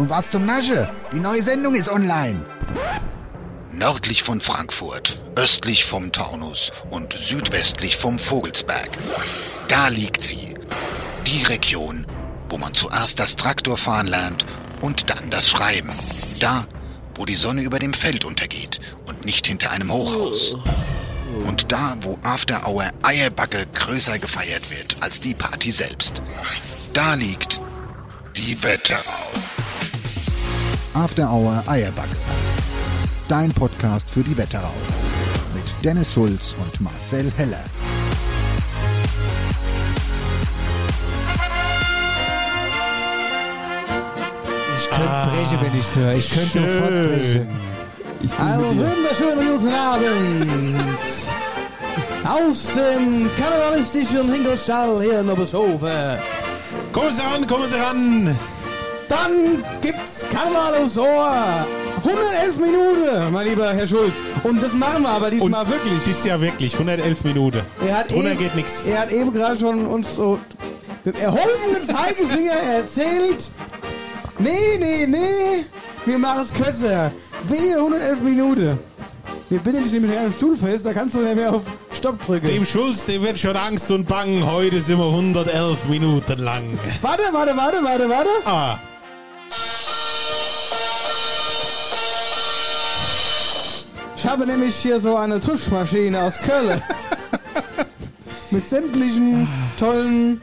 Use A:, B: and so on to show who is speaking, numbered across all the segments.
A: und was zum Nasche? Die neue Sendung ist online. Nördlich von Frankfurt, östlich vom Taunus und südwestlich vom Vogelsberg. Da liegt sie. Die Region, wo man zuerst das Traktorfahren lernt und dann das Schreiben. Da, wo die Sonne über dem Feld untergeht und nicht hinter einem Hochhaus. Und da, wo After Hour Eierbacke größer gefeiert wird als die Party selbst. Da liegt die Wetterau. After Hour Eierbacke. Dein Podcast für die Wetterau. Mit Dennis Schulz und Marcel Heller.
B: Ich könnte brechen, wenn ich es höre. Ich könnte sofort brechen. Ich
C: Einen wunderschönen guten Abend. Aus dem karnevalistischen Hinkelstall hier in Obershofen.
D: Kommen Sie ran, kommen Sie ran!
C: Dann gibt's Karneval aufs Ohr. 111 Minuten, mein lieber Herr Schulz. Und das machen wir aber diesmal wirklich.
D: Dies Jahr wirklich, 111 Minuten.
C: Er hat
D: Drunter
C: eben-
D: geht nichts.
C: Er hat eben gerade schon uns so mit dem erhobenen Zeigefinger erzählt. Nee, nee, nee. Wir machen es kürzer. Wehe 111 Minuten. Wir binden dich nämlich an den Stuhl fest, da kannst du nicht mehr auf Stopp drücken.
D: Dem Schulz, dem wird schon Angst und Bang. Heute sind wir 111 Minuten lang.
C: Warte, warte, warte, warte, warte.
D: Ah,
C: Ich habe nämlich hier so eine Tuschmaschine aus Köln. Mit sämtlichen tollen.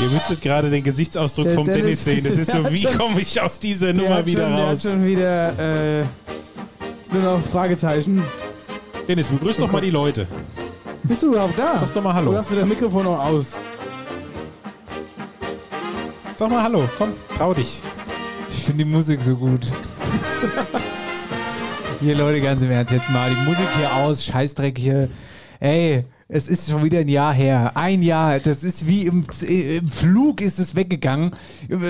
D: ihr müsstet gerade den Gesichtsausdruck
C: Der
D: vom
C: Dennis-
D: Dennis sehen. Das ist so, wie komme ich aus dieser Nummer wieder
C: schon, der hat
D: raus?
C: schon wieder äh, nur noch Fragezeichen.
D: Dennis, begrüß doch mal die Leute.
C: Bist du überhaupt da?
D: Sag doch mal Hallo.
C: Oder hast du das Mikrofon noch aus?
D: Sag mal Hallo, komm, trau dich.
B: Ich finde die Musik so gut. hier, Leute, ganz im Ernst, jetzt mal die Musik hier aus, Scheißdreck hier. Ey, es ist schon wieder ein Jahr her. Ein Jahr, das ist wie im, im Flug ist es weggegangen.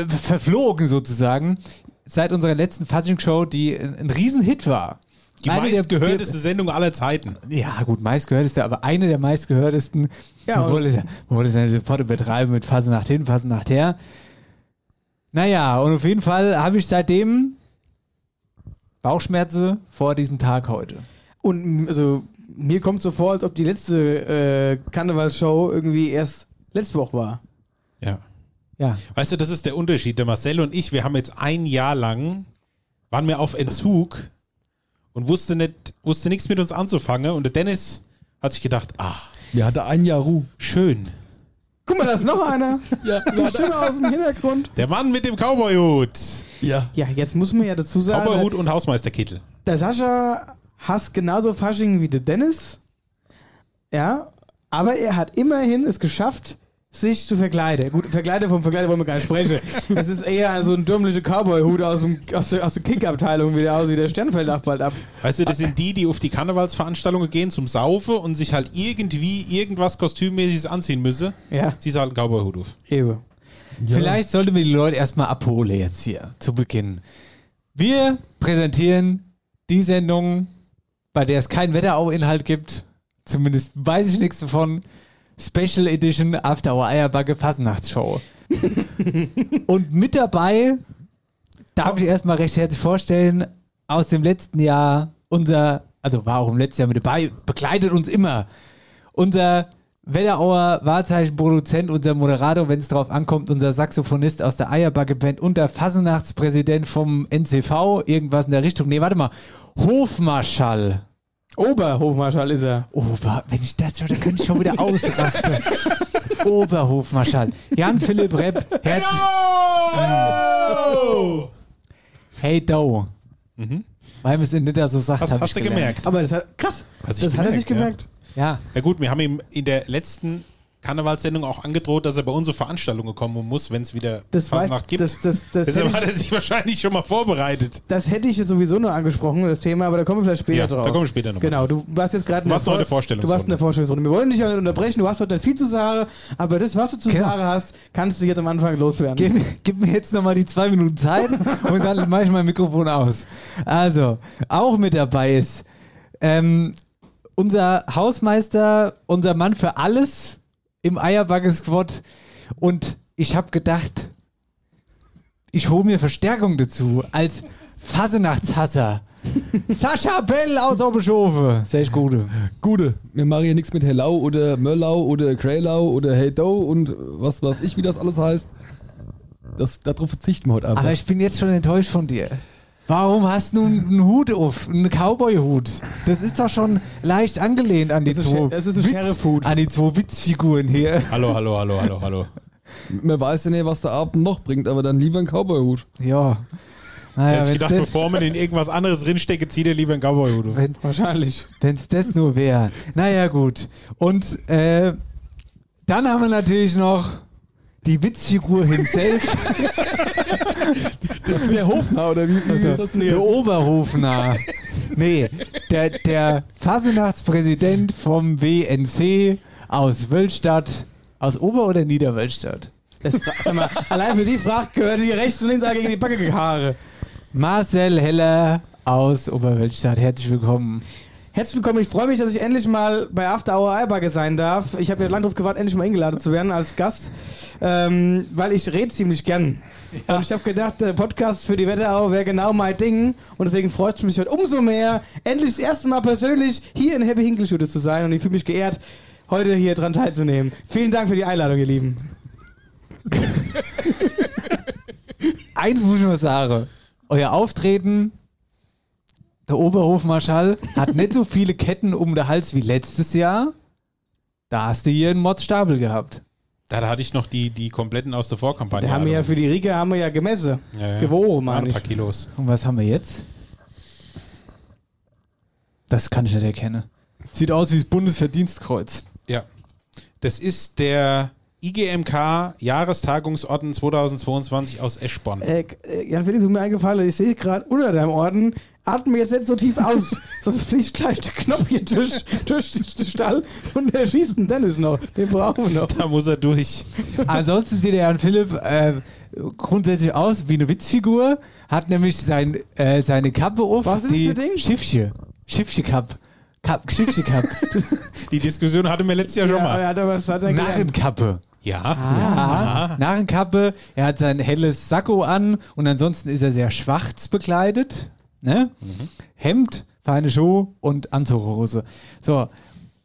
B: Verflogen sozusagen. Seit unserer letzten Fasching-Show, die ein, ein Riesenhit war.
D: Die
B: Eine der-
D: meistgehörteste Sendung aller Zeiten.
B: Ja, gut, meistgehörteste, aber eine der meistgehörtesten.
C: Ja,
B: man wollte, man wollte es ja sofort übertreiben mit Fasenacht hin, Fasenacht her. Naja, und auf jeden Fall habe ich seitdem Bauchschmerzen vor diesem Tag heute.
C: Und also mir kommt so vor, als ob die letzte äh, Karnevalsshow irgendwie erst letzte Woche war.
D: Ja.
B: Ja,
D: Weißt du, das ist der Unterschied. Der Marcel und ich, wir haben jetzt ein Jahr lang, waren wir auf Entzug und wusste nicht, wusste nichts mit uns anzufangen. Und der Dennis hat sich gedacht, ah,
E: Wir hatten ein Jahr Ruhe.
D: schön.
C: Guck mal, da ist noch einer.
E: Ja,
C: Die Stimme aus dem Hintergrund.
D: Der Mann mit dem Cowboyhut.
E: ja.
C: Ja, jetzt muss man ja dazu sagen,
D: Cowboyhut und Hausmeisterkittel.
C: der Sascha hasst genauso Fasching wie der Dennis. Ja, aber er hat immerhin es geschafft, sich zu verkleiden. Gut, Verkleider vom Verkleider wollen wir gar nicht sprechen. Es ist eher so ein dümmlicher Cowboy-Hut aus, dem- aus der, aus der Kick-Abteilung, wie der aussieht. Der Sternfeld auch bald ab.
D: Weißt du, das sind die, die auf die Karnevalsveranstaltungen gehen zum Saufen und sich halt irgendwie irgendwas Kostümmäßiges anziehen müssen.
C: Ja,
D: Ziehst halt einen Cowboyhut auf.
C: eben.
B: vielleicht sollten wir die Leute erstmal abholen jetzt hier zu Beginn. Wir präsentieren die Sendung, bei der es keinen Wetterau-Inhalt gibt. Zumindest weiß ich nichts davon. Special Edition After Hour Eierbacke Fasnachtsshow. Und mit dabei darf ich erstmal recht herzlich vorstellen, aus dem letzten Jahr unser, also war auch im letzten Jahr mit dabei, begleitet uns immer unser Wetterauer Wahlzeichenproduzent, unser Moderator, wenn es drauf ankommt, unser Saxophonist aus der Eierbacke-Band und der Fasnachtspräsident vom NCV, irgendwas in der Richtung. Nee, warte mal. Hofmarschall.
C: Oberhofmarschall ist er.
B: Ober, wenn ich das höre, dann könnte ich schon wieder ausrasten. Oberhofmarschall. Jan-Philipp Repp, herzlich. Hey, Do. Weil wir es in Nidda so sagt,
D: Hast, hast du gemerkt?
C: Aber das hat, krass,
D: Hast
C: das hat er
D: gemerkt,
C: sich gemerkt.
B: Ja,
D: Ja gut, wir haben ihm in der letzten Karnevalssendung auch angedroht, dass er bei unsere Veranstaltungen kommen muss, wenn es wieder
C: Das, weiß,
D: Fasnacht gibt.
C: das, das, das,
D: Deshalb hat er sich wahrscheinlich schon mal vorbereitet.
C: das hätte ich jetzt sowieso nur angesprochen, das Thema, aber da kommen wir vielleicht später
D: Ja,
C: drauf.
D: da kommen wir später noch mal
C: Genau, du warst jetzt gerade in
D: Du warst noch in der
C: Vor-
D: Vorstellungsrunde.
C: Du warst in der Vorstellungsrunde. Wir wollen dich ja nicht unterbrechen, du hast heute viel zu sagen, aber das, was du zu
B: Genau.
C: sagen hast, kannst du jetzt am Anfang loswerden.
B: Gib, gib mir jetzt nochmal die zwei Minuten Zeit und dann mache ich mein Mikrofon aus. Also, auch mit dabei ist ähm, unser Hausmeister, unser Mann für alles im Eierbacke-Squad. Und ich habe gedacht, ich hole mir Verstärkung dazu als Fasenachtshasser. Sascha Bell aus Oberschofe. Sehr gute.
E: Gute. Wir machen hier nichts mit Hellau oder Mörlau oder Greylau oder Hey Do und was weiß ich, wie das alles heißt. Das, darauf verzichten wir heute einfach.
B: Aber ich bin jetzt schon enttäuscht von dir. Warum hast du einen Hut auf, einen Cowboy-Hut? Das ist doch schon leicht angelehnt an die
C: Das ist
B: zwei,
C: das ist ein Sheriff-Hut.
B: an die zwei Witzfiguren hier.
D: Hallo, hallo, hallo, hallo, hallo.
E: man weiß ja nicht, was der Abend noch bringt, aber dann lieber ein Cowboy-Hut.
B: Ja.
D: Ja,
B: Naja,
D: Hätte ich gedacht,
B: das,
D: bevor man in irgendwas anderes drinstecke, zieht er lieber einen Cowboy-Hut auf.
B: wenn,
C: Wahrscheinlich.
B: wenn's das nur wäre. Naja, gut. Und äh, dann haben wir natürlich noch die Witzfigur himself,
E: Der Hofner oder wie, wie ist das denn
B: der? Oberhofner. Nee, der, der Fasenachspräsident vom WNC aus Wölstadt, aus Ober- oder Niederwölstadt.
C: Das, sag mal, allein für die Frage gehört die rechts und links gegen die Backe Haare.
B: Marcel Heller aus Oberwölstadt, herzlich willkommen.
C: Herzlich willkommen, ich freue mich, dass ich endlich mal bei After Hour Eierbacke sein darf. Ich habe ja lange darauf gewartet, endlich mal eingeladen zu werden als Gast, ähm, weil ich rede ziemlich gern. Und ich habe gedacht, der Podcast für die Wetterau wäre genau mein Ding und deswegen freut es mich heute umso mehr, endlich das erste Mal persönlich hier in Happy Hinkelschütte zu sein und ich fühle mich geehrt, heute hier dran teilzunehmen. Vielen Dank für die Einladung, ihr Lieben.
B: Eins muss ich mal sagen. Euer Auftreten, der Oberhofmarschall, hat nicht so viele Ketten um den Hals wie letztes Jahr. Da hast du hier einen Mordstapel gehabt.
D: Da hatte ich noch die, die kompletten aus der Vorkampagne.
C: Da haben wir ja für die Rike haben wir ja gemessen.
D: ja, ja.
C: Gewogen, meine
D: ein
C: ich.
D: paar Kilos.
B: Und was haben wir jetzt? Das kann ich nicht erkennen. Sieht aus wie das Bundesverdienstkreuz.
D: Ja. Das ist der IGMK Jahrestagungsorden 2022 aus Eschborn.
C: Äh, Jan Philipp, tut mir eingefallen, ich sehe gerade unter deinem Orden, atme jetzt nicht so tief aus, sonst fliegt gleich der Knopf hier durch, durch den Stall und der schießt den Dennis noch. Den brauchen wir noch.
D: Da muss er durch.
B: Ansonsten sieht der Jan Philipp äh, grundsätzlich aus wie eine Witzfigur, hat nämlich sein, äh, seine Kappe auf.
C: Was ist
B: die
C: das für Ding?
B: Schiffchen. Schiffchen-Cup. Cup, Schiffchen-Cup.
D: Die Diskussion hatten wir letztes Jahr schon
C: Ja,
D: mal.
C: er hat aber was hat er.
B: Narrenkappe.
D: Ja.
B: Ja, Narrenkappe. Er hat sein helles Sakko an und ansonsten ist er sehr schwarz bekleidet. Ne? Hemd, feine Schuhe und Anzughose. So.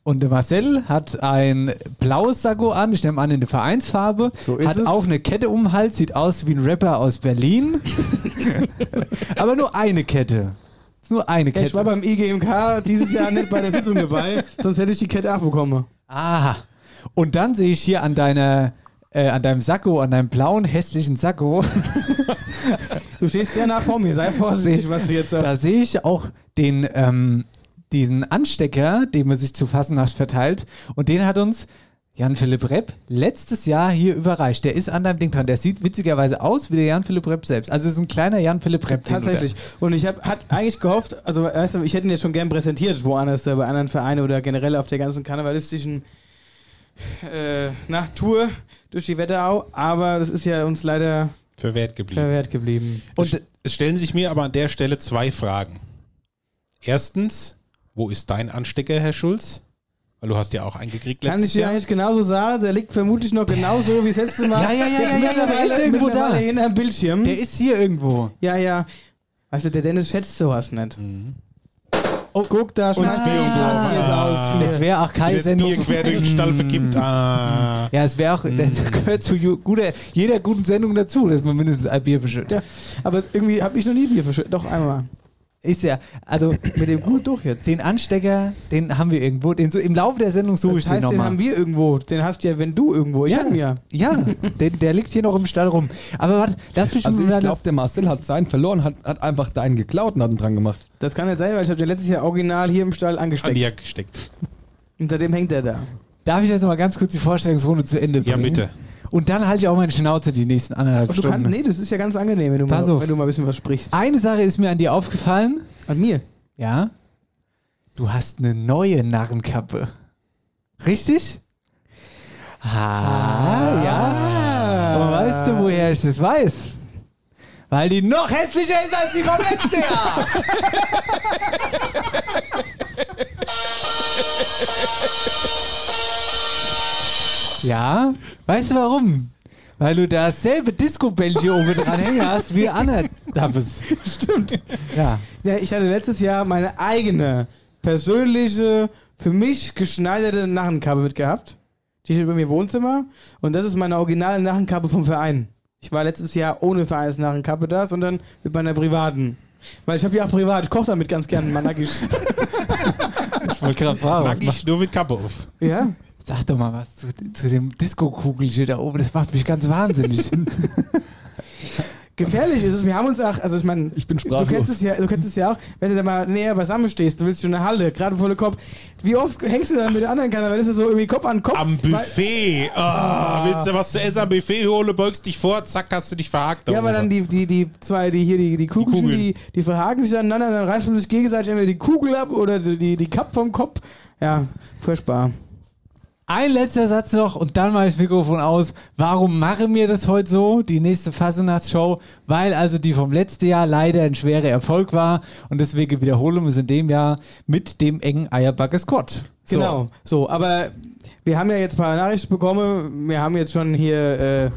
B: Und der Marcel hat ein blaues Sakko an, ich nehme an in der Vereinsfarbe,
C: So ist
B: hat
C: es.
B: auch eine Kette um den Hals, sieht aus wie ein Rapper aus Berlin. Aber nur eine Kette. Ist nur eine
C: Ich war
B: Kette.
C: beim IGMK dieses Jahr nicht bei der Sitzung dabei, sonst hätte ich die Kette abbekommen.
B: Aha. Und dann sehe ich hier an deiner, äh, an deinem Sakko, an deinem blauen, hässlichen Sakko,
C: Du stehst sehr nah vor mir, sei vorsichtig, was du jetzt
B: da
C: sagst.
B: sehe ich auch den, ähm, diesen Anstecker, den man sich zu Fasnacht verteilt. Und den hat uns Jan-Philipp Repp letztes Jahr hier überreicht. Der ist an deinem Ding dran. Der sieht witzigerweise aus wie der Jan-Philipp Repp selbst. Also es ist ein kleiner Jan-Philipp Repp. da-
C: Tatsächlich. Und ich habe eigentlich gehofft, also weißt du, ich hätte ihn jetzt schon gern präsentiert, woanders, äh, bei anderen Vereinen oder generell auf der ganzen karnevalistischen äh, Tour durch die Wetterau, aber das ist ja uns leider
D: Verwehrt geblieben.
C: verwehrt geblieben.
D: Und es, stellen sich mir aber an der Stelle zwei Fragen. Erstens, wo ist dein Anstecker, Herr Schulz? Weil du hast ja auch einen gekriegt
C: Kann ich
D: letztes
C: dir
D: Jahr.
C: eigentlich genauso sagen, der liegt vermutlich noch genauso wie das letzte Mal.
B: Ja, ja, ja, ja, ja, ja, der ist irgendwo da.
C: hinterm Bildschirm.
B: Der ist hier irgendwo.
C: ja, ja. Du, der Dennis schätzt sowas nicht.
B: Oh,
C: Guck, da schmeißt
D: Bier
C: die
D: so.
C: Glas aus.
B: Es wäre auch keine
D: das
B: Sendung.
D: Bier quer durch den Stall verkippt. Ah.
B: Ja, es wäre auch, das gehört zu guter, jeder guten Sendung dazu, dass man mindestens ein Bier verschüttet.
C: Ja, aber irgendwie habe ich noch nie Bier verschüttet. Doch, einmal.
B: Ist ja, also
C: Mit dem Gut durch jetzt.
B: den Anstecker, den haben wir irgendwo, den so im Laufe der Sendung suche ich
C: Das heißt,
B: den
C: den
B: nochmal.
C: haben wir irgendwo. Den hast ja, wenn du irgendwo. Ich
B: Ja.
C: hab ihn ja.
B: Ja, den, der liegt hier noch im Stall rum. Aber warte, lass mich
E: Also
B: mal
E: ich glaube, der Marcel hat seinen verloren, hat, hat einfach deinen geklaut und hat ihn dran gemacht.
C: Das kann nicht sein, weil ich habe den letztes Jahr original hier im Stall
D: An
C: angesteckt.
D: die Jacke gesteckt.
C: Und seitdem hängt er da.
B: Darf ich jetzt noch mal ganz kurz die Vorstellungsrunde zu Ende
D: Ja,
B: bringen?
D: bitte.
B: Und dann halte ich auch meine Schnauze die nächsten anderthalb Stunden.
C: kannst, nee, das ist ja ganz angenehm, wenn du,
B: Pass
C: mal,
B: auf.
C: wenn du mal ein bisschen was sprichst.
B: Eine Sache ist mir an dir aufgefallen.
C: An mir.
B: Ja. Du hast eine neue Narrenkappe. Richtig? Ah, ja. Und weißt du, woher ich das weiß? Weil die noch hässlicher ist als die vom letzten Jahr. ja, weißt du warum? Weil du dasselbe Disco-Bällchen oben dran hängen hast wie Anna Dabbes.
C: Stimmt.
B: Ja.
C: Ja, ich hatte letztes Jahr meine eigene, persönliche, für mich geschneiderte Narrenkappe mitgehabt. Die steht bei mir im Wohnzimmer. Und das ist meine originale Narrenkappe vom Verein. Ich war letztes Jahr ohne Vereinsnarrenkappe da, sondern mit meiner privaten. Weil ich habe ja auch privat, ich koche damit ganz gerne mal nackig.
B: Ich wollte gerade fragen. was
D: Mag ich nur mit Kappe auf.
C: ja?
B: Sag doch mal was zu, zu dem Disco-Kugelchen da oben. Das macht mich ganz wahnsinnig.
C: Gefährlich ist es. Wir haben uns auch, also ich meine,
E: Ich bin
C: du
E: sprachlos.
C: kennst es ja, du kennst es ja auch, wenn du da mal näher beisammen stehst, du willst schon eine Halle, gerade volle Kopf. Wie oft hängst du dann mit der anderen Kanne, weil das ist so irgendwie Kopf an Kopf.
D: Am Buffet. Ah, willst du was zu essen am Buffet holen, beugst dich vor, zack, hast du dich verhakt.
C: Ja, aber dann die, die, die zwei, die hier, die, die Kugelchen,
D: Kugeln.
C: die, die verhaken sich aneinander, dann reißt man sich gegenseitig entweder die Kugel ab oder die, die, die Kapp vom Kopf. Ja, furchtbar.
B: Ein letzter Satz noch und dann mache ich das Mikrofon aus. Warum machen wir das heute so, die nächste Fasnachtsshow? Weil also die vom letzten Jahr leider ein schwerer Erfolg war und deswegen wiederholen wir es in dem Jahr mit dem engen Eierbacke-Squad. So.
C: Genau. So, aber wir haben ja jetzt ein paar Nachrichten bekommen. Wir haben jetzt schon hier äh,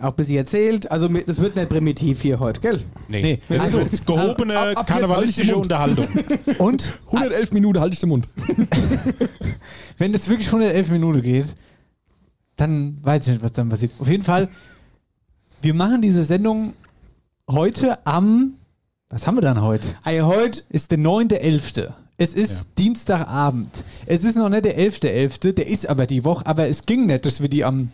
C: auch ein bisschen erzählt. Also das wird nicht primitiv hier heute, gell?
D: Nee,
B: Nee.
D: das
B: Also,
D: ist jetzt gehobene
E: ab- ab
D: karnevalistische
E: halt
D: Unterhaltung.
B: Und
E: 111 Minuten halte ich den Mund.
B: wenn es wirklich 111 Minuten geht, dann weiß ich nicht, was dann passiert. Auf jeden Fall, wir machen diese Sendung heute am, was haben wir dann heute?
C: Ey, heute,
B: ist der 9.11. Es ist Dienstagabend. Es ist noch nicht der 11.11., der ist aber die Woche, aber es ging nicht, dass wir die am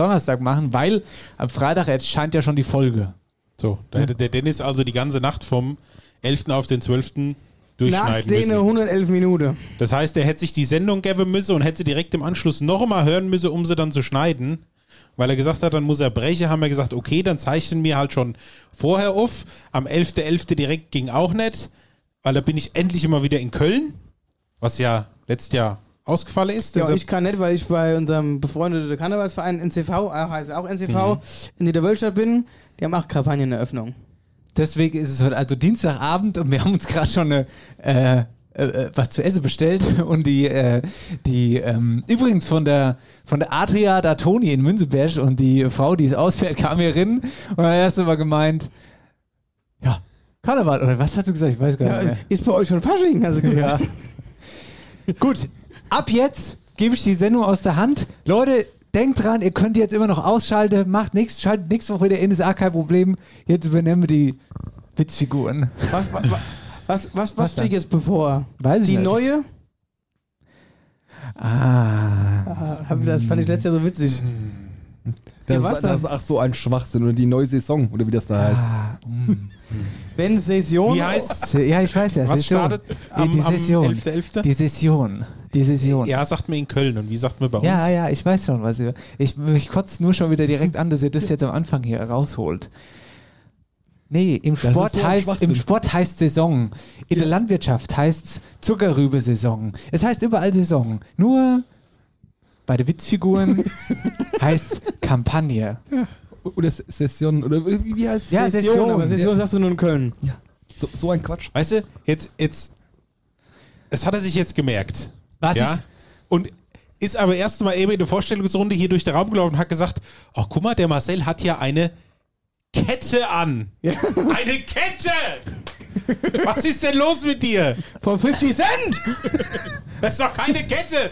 B: Donnerstag machen, weil am Freitag erscheint ja schon die Folge.
D: So, da hätte der Dennis also die ganze Nacht vom 11. auf den 12.
C: nach
D: durchschneiden
C: den
D: müssen.
C: 111 Minuten.
D: Das heißt, er hätte sich die Sendung geben müssen und hätte sie direkt im Anschluss noch einmal hören müssen, um sie dann zu schneiden. Weil er gesagt hat, dann muss er brechen, haben wir gesagt, okay, dann zeichnen wir halt schon vorher auf. Am 11.11. direkt ging auch nicht, weil da bin ich endlich immer wieder in Köln, was ja letztes Jahr ausgefallen ist.
C: Ja, ich kann nicht, weil ich bei unserem befreundeten Karnevalsverein NCV, äh, heißt auch NCV,
D: Mhm.
C: in Niederwölstadt bin. Die haben auch Kampagneneröffnung.
B: Deswegen ist es heute also Dienstagabend und wir haben uns gerade schon eine, äh, äh, was zu essen bestellt und die, äh, die ähm, übrigens von der von der Adria da Toni in Münzeberg und die Frau, die es ausfährt, kam hier rein und hat erst mal gemeint, ja, Karneval, oder was hat sie gesagt? Ich weiß gar nicht
C: Ja,
B: mehr.
C: ist bei euch schon Fasching, also gesagt.
B: Gut, ab jetzt gebe ich die Sendung aus der Hand. Leute, denkt dran, ihr könnt jetzt immer noch ausschalten, macht nichts, schaltet nächste Woche wieder NSA, kein Problem. Jetzt übernehmen wir die Witzfiguren.
C: Was, was, was, was, was,
B: Was
C: steht jetzt bevor?
B: Weiß ich
C: Die
B: nicht.
C: neue?
B: Ah.
C: Ah, Das fand ich letztes Jahr so witzig.
E: Das,
C: Ja, was
E: ist, das ist ach so ein Schwachsinn oder die neue Saison oder wie das da heißt.
B: ah mm.
C: Wenn Session.
D: Wie heißt
B: Ja, ich weiß ja.
D: Was
B: Session.
D: startet
B: die,
D: am,
B: die
D: am
B: Session.
D: 11.11.?
B: Die Session. Die Session.
D: Ja, sagt mir in Köln und wie sagt man bei uns?
B: Ja, ja, ich weiß schon, was ihr. Ich, mich kotzt nur schon wieder direkt an, dass ihr das jetzt am Anfang hier rausholt. Nee, im
E: Das
B: Sport,
E: so
B: heißt, im Sport heißt Saison. In der Landwirtschaft heißt es Zuckerrübe-Saison. Es heißt überall Saison. Nur bei den Witzfiguren heißt Kampagne.
E: Oder S- Session oder wie, heißt
B: Ja,
E: es?
C: Session, aber
B: Session.
C: Session sagst du nur in Köln.
E: So, so ein Quatsch.
D: Weißt du, jetzt, jetzt, das hat er sich jetzt gemerkt.
B: Was
D: ja?
B: ich-
D: Und ist aber erst mal eben in der Vorstellungsrunde hier durch den Raum gelaufen und hat gesagt, ach guck mal, der Marcel hat ja eine Kette an. Eine Kette! Was ist denn los mit dir?
C: Von 50 Cent!
D: Das ist doch keine Kette!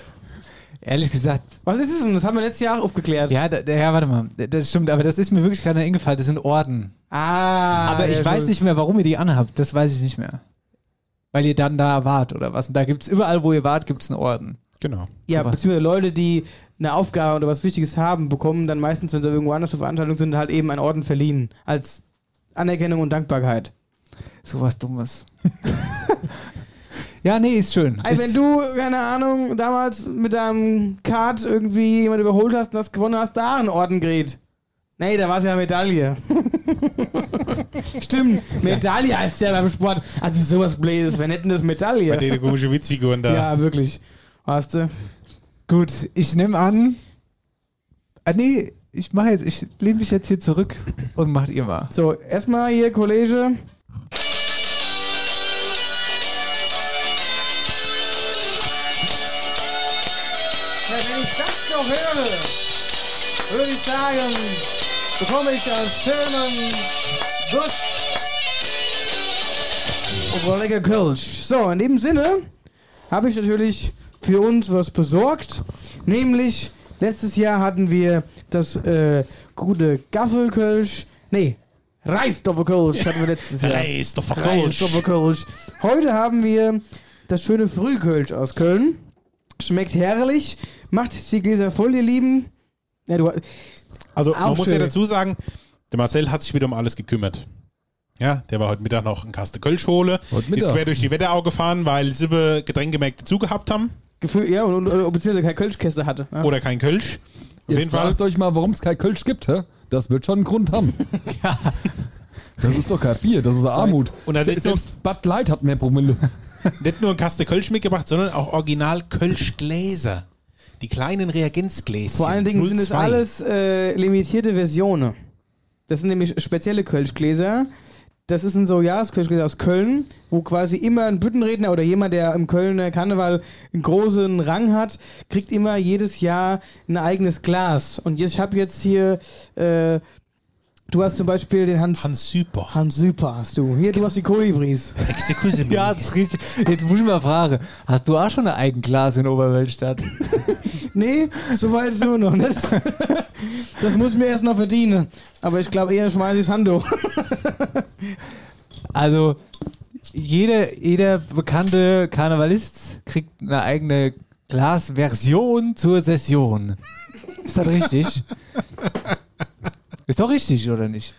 B: Ehrlich gesagt,
C: Was ist es denn? Das haben wir letztes Jahr aufgeklärt.
B: ja, da, ja, warte mal. Das stimmt, aber das ist mir wirklich gerade eingefallen. Das sind Orden.
C: Ah.
B: Aber ich weiß nicht mehr, warum ihr die anhabt. Das weiß ich nicht mehr. Weil ihr dann da wart oder was. Und da gibt es überall, wo ihr wart, gibt es einen Orden.
D: Genau.
C: Ja,
B: sowas.
C: beziehungsweise Leute, die eine Aufgabe oder was Wichtiges haben, bekommen dann meistens, wenn sie irgendwo anders zur Veranstaltung sind, halt eben einen Orden verliehen. Als Anerkennung und Dankbarkeit.
B: Sowas Dummes. Ja, nee, ist schön.
C: Also
B: ist,
C: wenn du, keine Ahnung, damals mit deinem Kart irgendwie jemand überholt hast und das gewonnen hast, da einen Orden gerät. Nee, da war es ja Medaille. Stimmt, Medaille heißt ja beim Sport. Also sowas Blödes, wer nennt denn das
D: Bei
C: Medaille?
D: den komischen Witzfiguren da.
C: Ja, wirklich. Weißt du?
B: Gut, ich nehme an. Ah, nee, ich mache jetzt, ich lehne mich jetzt hier zurück und macht ihr mal.
C: So, erstmal hier, Kollege. Ja, wenn ich das noch höre, würde ich sagen, bekomme ich einen schönen Durst. Und lecker Kölsch. So, in dem Sinne habe ich natürlich für uns was besorgt. Nämlich, letztes Jahr hatten wir das äh, gute Gaffelkölsch. Nee, Reisdorferkölsch hatten wir letztes Jahr.
D: Reisdorferkölsch.
C: Reisdorferkölsch. Heute haben wir das schöne Frühkölsch aus Köln. Schmeckt herrlich. Macht die Gläser voll, ihr Lieben. Ja, du,
D: Also
C: Auch
D: man muss ja
C: schön.
D: dazu sagen, der Marcel hat sich wieder um alles gekümmert. Ja, der war heute Mittag noch einen Kasten Kölsch hole, ist quer durch die Wetterau gefahren, weil sieben Getränkemärkte zugehabt haben
C: Gefühl, ja, und, und, beziehungsweise keine Kölschkäste hatte. Ja.
D: oder kein Kölsch. Auf
E: Jetzt
D: jeden Fall.
E: fragt euch mal, warum es kein Kölsch gibt, hä? Das wird schon einen Grund haben. Das ist doch kein Bier, das ist Armut.
D: Und dann
E: Se- Selbst Bud Light hat mehr Promille.
D: Nicht nur ein Kasten Kölsch mitgebracht, sondern auch original Kölschgläser. Die kleinen Reagenzgläschen.
C: Vor allen Dingen sind es
D: 02.
C: alles äh, limitierte Versionen. Das sind nämlich spezielle Kölschgläser. Das ist ein so Jahreskölschgläser aus Köln, wo quasi immer ein Büttenredner oder jemand, der im Kölner Karneval einen großen Rang hat, kriegt immer jedes Jahr ein eigenes Glas. Und ich habe jetzt hier, äh, du hast zum Beispiel den Hans,
D: Hans Süper.
C: Hans Süper hast du. Hier, du hast die Kolibris.
D: Excuse me.
B: Ja, das ist richtig. Jetzt muss ich mal fragen, hast du auch schon ein Eigenglas in Oberweltstadt?
C: Nee, soweit ist nur noch nicht. Das muss ich mir erst noch verdienen. Aber ich glaube eher schmeiße ich das Handtuch.
B: Also, jeder, jeder bekannte Karnevalist kriegt eine eigene Glasversion zur Session. Ist das richtig? Ist doch richtig, oder nicht?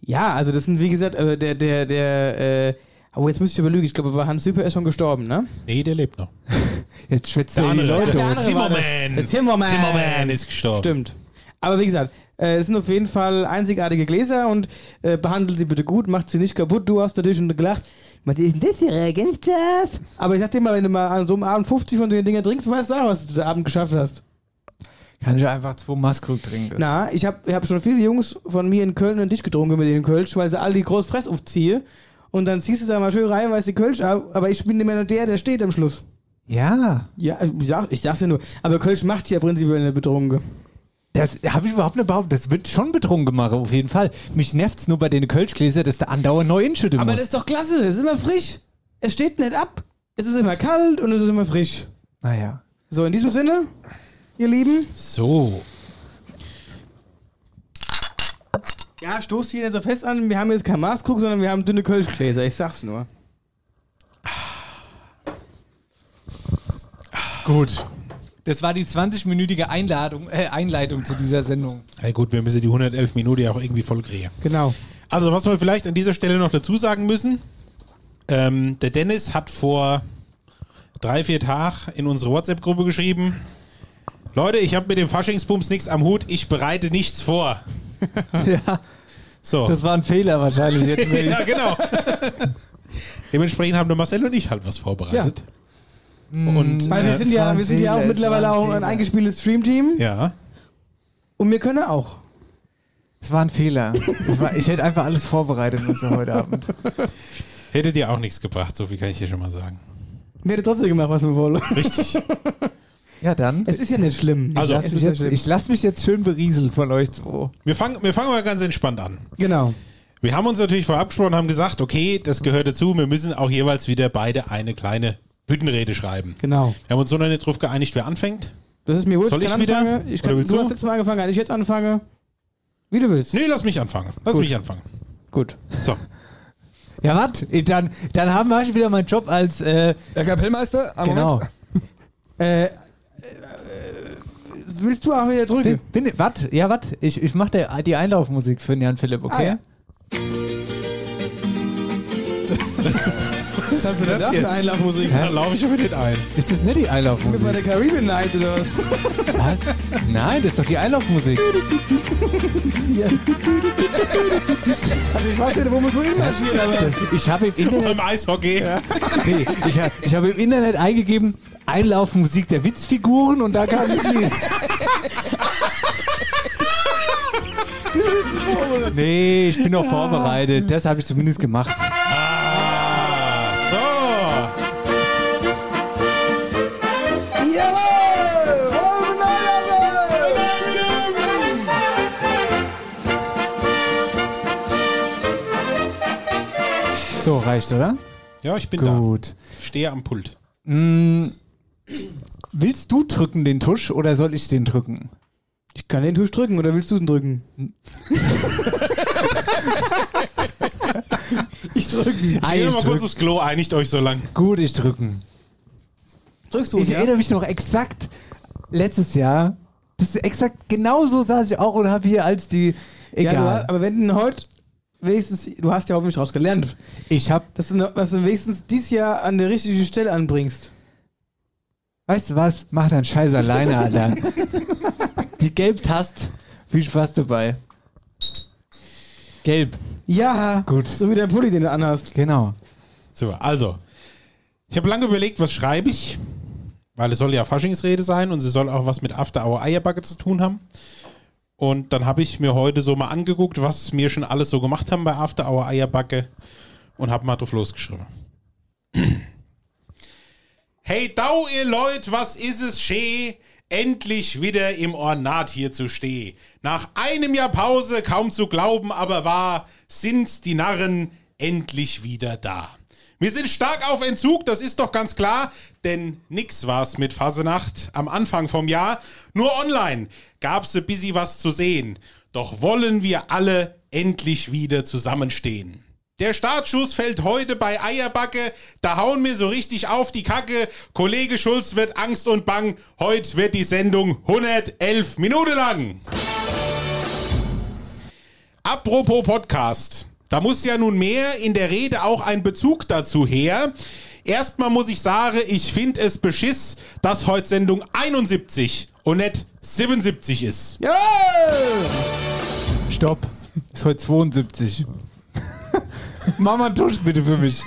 C: Ja, also das sind wie gesagt, äh, der, der, der, äh, oh, jetzt müsste ich überlügen, ich glaube, aber Hans Süper ist schon gestorben, ne?
D: Nee, der lebt noch.
B: Jetzt schwätzt
D: Der
B: er die
D: andere,
B: Leute
C: der war das.
D: Zimmerman.
C: Der Zimmerman.
D: Zimmerman ist gestorben.
C: Stimmt. Aber wie gesagt, äh, es sind auf jeden Fall einzigartige Gläser und äh, behandelt sie bitte gut, macht sie nicht kaputt. Du hast natürlich schon gelacht. Was ist denn das hier, Reagenzglas? Aber ich sag dir mal, wenn du mal an so einem Abend 50 von den Dingen trinkst, weißt du auch, was du den Abend geschafft hast.
B: Kann ich einfach zwei Maskrug trinken.
C: Na, ich habe ich hab schon viele Jungs von mir in Köln einen Tisch getrunken mit den Kölsch, weil sie alle die groß Fress aufziehen. Und dann ziehst du da mal schön reihenweise die Kölsch ab, aber ich bin immer nur der, der steht am Schluss.
B: Ja,
C: Ja, ich, sag, ich sag's ja nur. Aber Kölsch macht ja prinzipiell eine betrunken.
B: das habe ich überhaupt nicht behauptet. Das wird schon betrunken gemacht, auf jeden Fall. Mich nervt's nur bei den Kölschgläsern, dass der andauernd neu inschütten
C: Aber
B: muss.
C: das ist doch klasse, es ist immer frisch. Es steht nicht ab. Es ist immer kalt und es ist immer frisch.
B: naja.
C: So, in diesem Sinne, ihr Lieben.
D: So.
C: Ja, stoßt hier nicht so fest an. Wir haben jetzt kein Maßkrug, sondern wir haben dünne Kölschgläser. Ich sag's nur.
B: Gut. Das war die 20-minütige Einladung, äh, Einleitung zu dieser Sendung.
D: Ja gut, wir müssen die 111 Minuten ja auch irgendwie voll kriegen.
C: Genau.
D: Also, was wir vielleicht an dieser Stelle noch dazu sagen müssen, ähm, der Dennis hat vor drei, vier Tagen in unsere WhatsApp-Gruppe geschrieben, Leute, ich habe mit dem Faschingspumps nichts am Hut, ich bereite nichts vor.
B: Ja,
D: So.
B: das war ein Fehler wahrscheinlich. Jetzt
D: ja, genau. Dementsprechend haben der Marcel und ich halt was vorbereitet. Und
C: Weil wir
D: äh,
C: sind ja, wir sind ja auch mittlerweile
B: es
C: auch ein eingespieltes Streamteam.
D: ja,
C: Und wir können auch.
B: Das war ein Fehler. Das war, ich hätte einfach alles vorbereitet müssen heute Abend.
D: hätte dir auch nichts gebracht, so viel kann ich hier schon mal sagen.
C: Wir hätten trotzdem gemacht, was wir wollen.
D: Richtig.
B: Ja, dann.
C: Es ist ja nicht schlimm.
D: Also,
B: lass
C: es
B: mich
C: ist
B: jetzt,
C: schlimm.
B: ich lasse mich jetzt schön berieseln von euch zwei.
D: Wir fangen, wir fangen mal ganz entspannt an.
C: Genau.
D: Wir haben uns natürlich vorab gesprochen und haben gesagt, okay, das gehört dazu, wir müssen auch jeweils wieder beide eine kleine Büttenrede schreiben.
C: Genau.
D: Wir haben uns so noch nicht drauf geeinigt, wer anfängt.
C: Das ist mir wurscht.
D: Soll ich
C: kann
D: wieder?
C: anfangen. Ich kann,
D: Oder willst
C: du
D: du?
C: hast letztes Mal angefangen, kann ich jetzt anfangen? Wie du willst.
D: Nee, lass mich anfangen. Lass
C: Gut.
D: mich anfangen.
C: Gut.
D: So.
B: Ja, was? Dann, dann haben wir wieder meinen Job als, äh,
E: Der Kapellmeister? Am
B: genau.
E: Moment.
C: Äh, willst du auch wieder drücken?
B: Bin, bin, was? Ja, was? Ich, ich mache die Einlaufmusik für den Jan Philipp, okay?
C: Ah, Was hast du denn
D: das
C: da für
D: jetzt?
C: Einlaufmusik?
D: Da laufe ich aber nicht ein.
B: Ist das nicht die
C: Mit bei
B: Einlaufmusik?
C: der Caribbean Night oder was?
B: Was? Nein, das ist doch die Einlaufmusik.
C: Also ich weiß nicht, wo man so hinmarschiert, aber...
B: Das, ich habe im Internet,
D: Beim Eishockey.
B: nee, ich habe hab im Internet eingegeben, Einlaufmusik der Witzfiguren und da kam das Lied. Nee, ich bin noch vorbereitet. Das habe ich zumindest gemacht.
D: So,
B: reicht, oder?
D: Ja, ich bin
B: Gut.
D: da. Ich stehe am Pult.
B: Mm, willst du drücken den Tusch oder soll ich den drücken?
C: Ich kann den Tusch drücken, oder willst du den drücken? ich drücken.
B: Ah,
D: Geh
B: ich
D: noch mal kurz
B: drück.
D: aufs Klo, einigt euch so lang.
B: Gut, ich drücken.
C: Drückst du,
B: Ich
C: ja?
B: erinnere mich noch exakt letztes Jahr. Das ist exakt genau so saß ich auch und habe hier als die.
C: Ja, du,
B: Egal.
C: hast- aber wenn heute wenigstens, du hast ja hoffentlich raus gelernt,
B: ich habe,
C: dass du, dass du wenigstens dieses Jahr an der richtigen Stelle anbringst.
B: weißt du was? Mach deinen Scheiß alleine, Alter. die Gelb-Tast. Viel Spaß dabei. Gelb.
C: Ja,
B: Gut.
C: so wie dein Pulli, den du anhast.
B: Genau.
D: So, also. Ich habe lange überlegt, was schreibe ich. Weil es soll ja Faschingsrede sein und sie soll auch was mit After Hour Eierbacke zu tun haben. Und dann habe ich mir heute so mal angeguckt, was wir schon alles so gemacht haben bei After Hour Eierbacke und habe mal drauf losgeschrieben. Hey Dau, ihr Leut, was ist es schee? Endlich wieder im Ornat hier zu steh. Nach einem Jahr Pause, kaum zu glauben, aber wahr, sind die Narren endlich wieder da. Wir sind stark auf Entzug, das ist doch ganz klar, denn nix war's mit Fasenacht am Anfang vom Jahr. Nur online gab's ein bisschen was zu sehen. Doch wollen wir alle endlich wieder zusammenstehen. Der Startschuss fällt heute bei Eierbacke. Da hauen wir so richtig auf die Kacke. Kollege Schulz wird Angst und Bang. Heute wird die Sendung 111 Minuten lang. Apropos Podcast. Da muss ja nun mehr in der Rede auch ein Bezug dazu her. Erstmal muss ich sagen, ich finde es beschiss, dass heute Sendung 71 und nicht 77 ist.
C: Jawohl!
B: Stopp. Ist heute 72. Mach mal einen Tusch bitte für mich.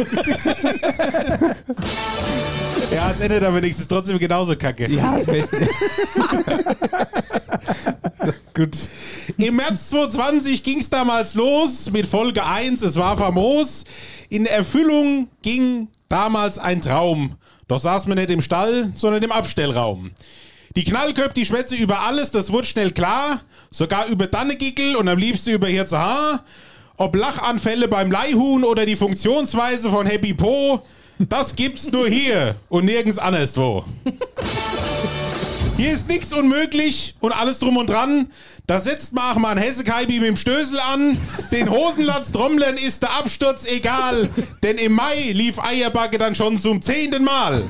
D: Ja, es endet aber nichts, ist trotzdem genauso kacke.
B: Ja, ist echt. Gut.
D: Im März 2020 ging es damals los mit Folge 1, es war famos. In Erfüllung ging damals ein Traum. Doch saß man nicht im Stall, sondern im Abstellraum. Die Knallköpfe, die schwätze über alles, das wurde schnell klar. Sogar über Dannegickel und am liebsten über Hirze Haar. Ob Lachanfälle beim Leihhuhn oder die Funktionsweise von Happy Po, das gibt's nur hier und nirgends anderswo. Hier ist nichts unmöglich und alles drum und dran. Da setzt man auch mal ein Hessekaibi mit dem Stößel an. Den Hosenlatz Trommlern ist der Absturz egal. Denn im Mai lief Eierbacke dann schon zum zehnten Mal.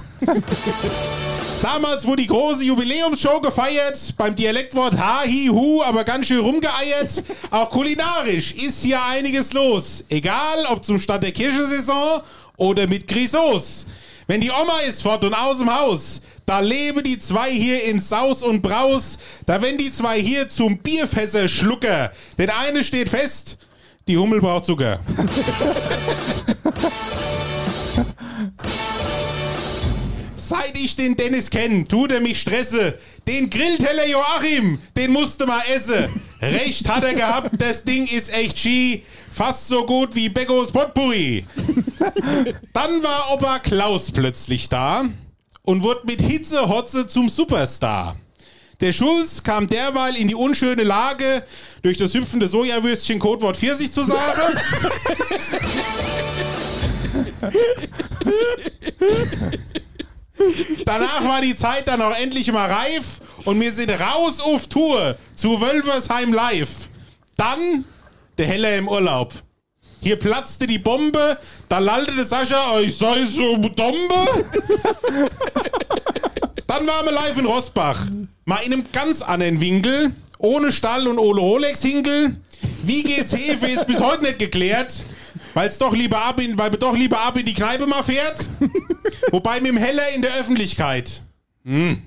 D: Damals wurde die große Jubiläumsshow gefeiert, beim Dialektwort Ha, Hi, Hu, aber ganz schön rumgeeiert. Auch kulinarisch ist hier einiges los. Egal, ob zum Start der Kirchensaison oder mit Grisos. Wenn die Oma ist fort und aus dem Haus, da leben die zwei hier in Saus und Braus. Da wenn die zwei hier zum Bierfässer schlucker. Denn eine steht fest, die Hummel braucht Zucker. Seit ich den Dennis kenne, tut er mich stresse. Den Grillteller Joachim, den musste mal essen. Recht hat er gehabt, das Ding ist echt Ski. Fast so gut wie Beggos Potpourri. Dann war Opa Klaus plötzlich da und wurde mit Hitze Hotze zum Superstar. Der Schulz kam derweil in die unschöne Lage, durch das hüpfende Sojawürstchen Codewort 40 zu sagen. Danach war die Zeit dann auch endlich mal reif und wir sind raus auf Tour zu Wölversheim live. Dann der Heller im Urlaub. Hier platzte die Bombe, da lallte Sascha, ich sei so Bombe. Dann waren wir live in Rosbach. Mal in einem ganz anderen Winkel, ohne Stall und ohne Rolex-Hinkel. Wie geht's Hefe ist bis heute nicht geklärt. weil es doch lieber ab in, weil man doch lieber ab in die Kneipe mal fährt. Wobei mit dem Heller in der Öffentlichkeit. Hm.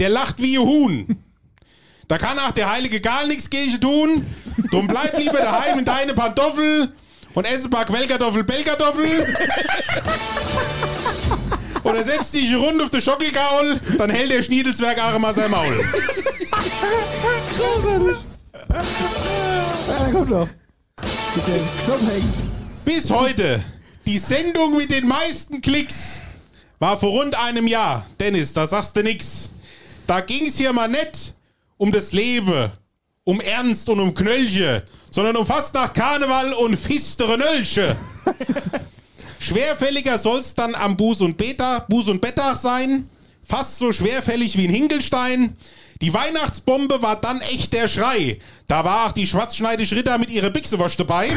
D: Der lacht wie ein Huhn. Da kann auch der heilige gar nichts gegen tun. Drum bleib lieber daheim in deine Pantoffel und esse ein paar Quellkartoffel, Bellkartoffel. Oder setz dich rund auf den Schockelgaul, dann hält der Schniedelswerk auch mal sein Maul.
C: Ja, kommt doch. Mit dem Knopf hängt.
D: Bis heute die Sendung mit den meisten Klicks war vor rund einem Jahr. Dennis, da sagst du nix. Da ging's hier mal nicht um das Leben, um Ernst und um Knölche, sondern um Fastnacht, Karneval und fistere Nölche. Schwerfälliger soll's dann am Buß und Beta, Buß und Bettag sein. Fast so schwerfällig wie ein Hinkelstein. Die Weihnachtsbombe war dann echt der Schrei. Da war auch die schwarzschneidige Ritter mit ihrer Bixewasch dabei.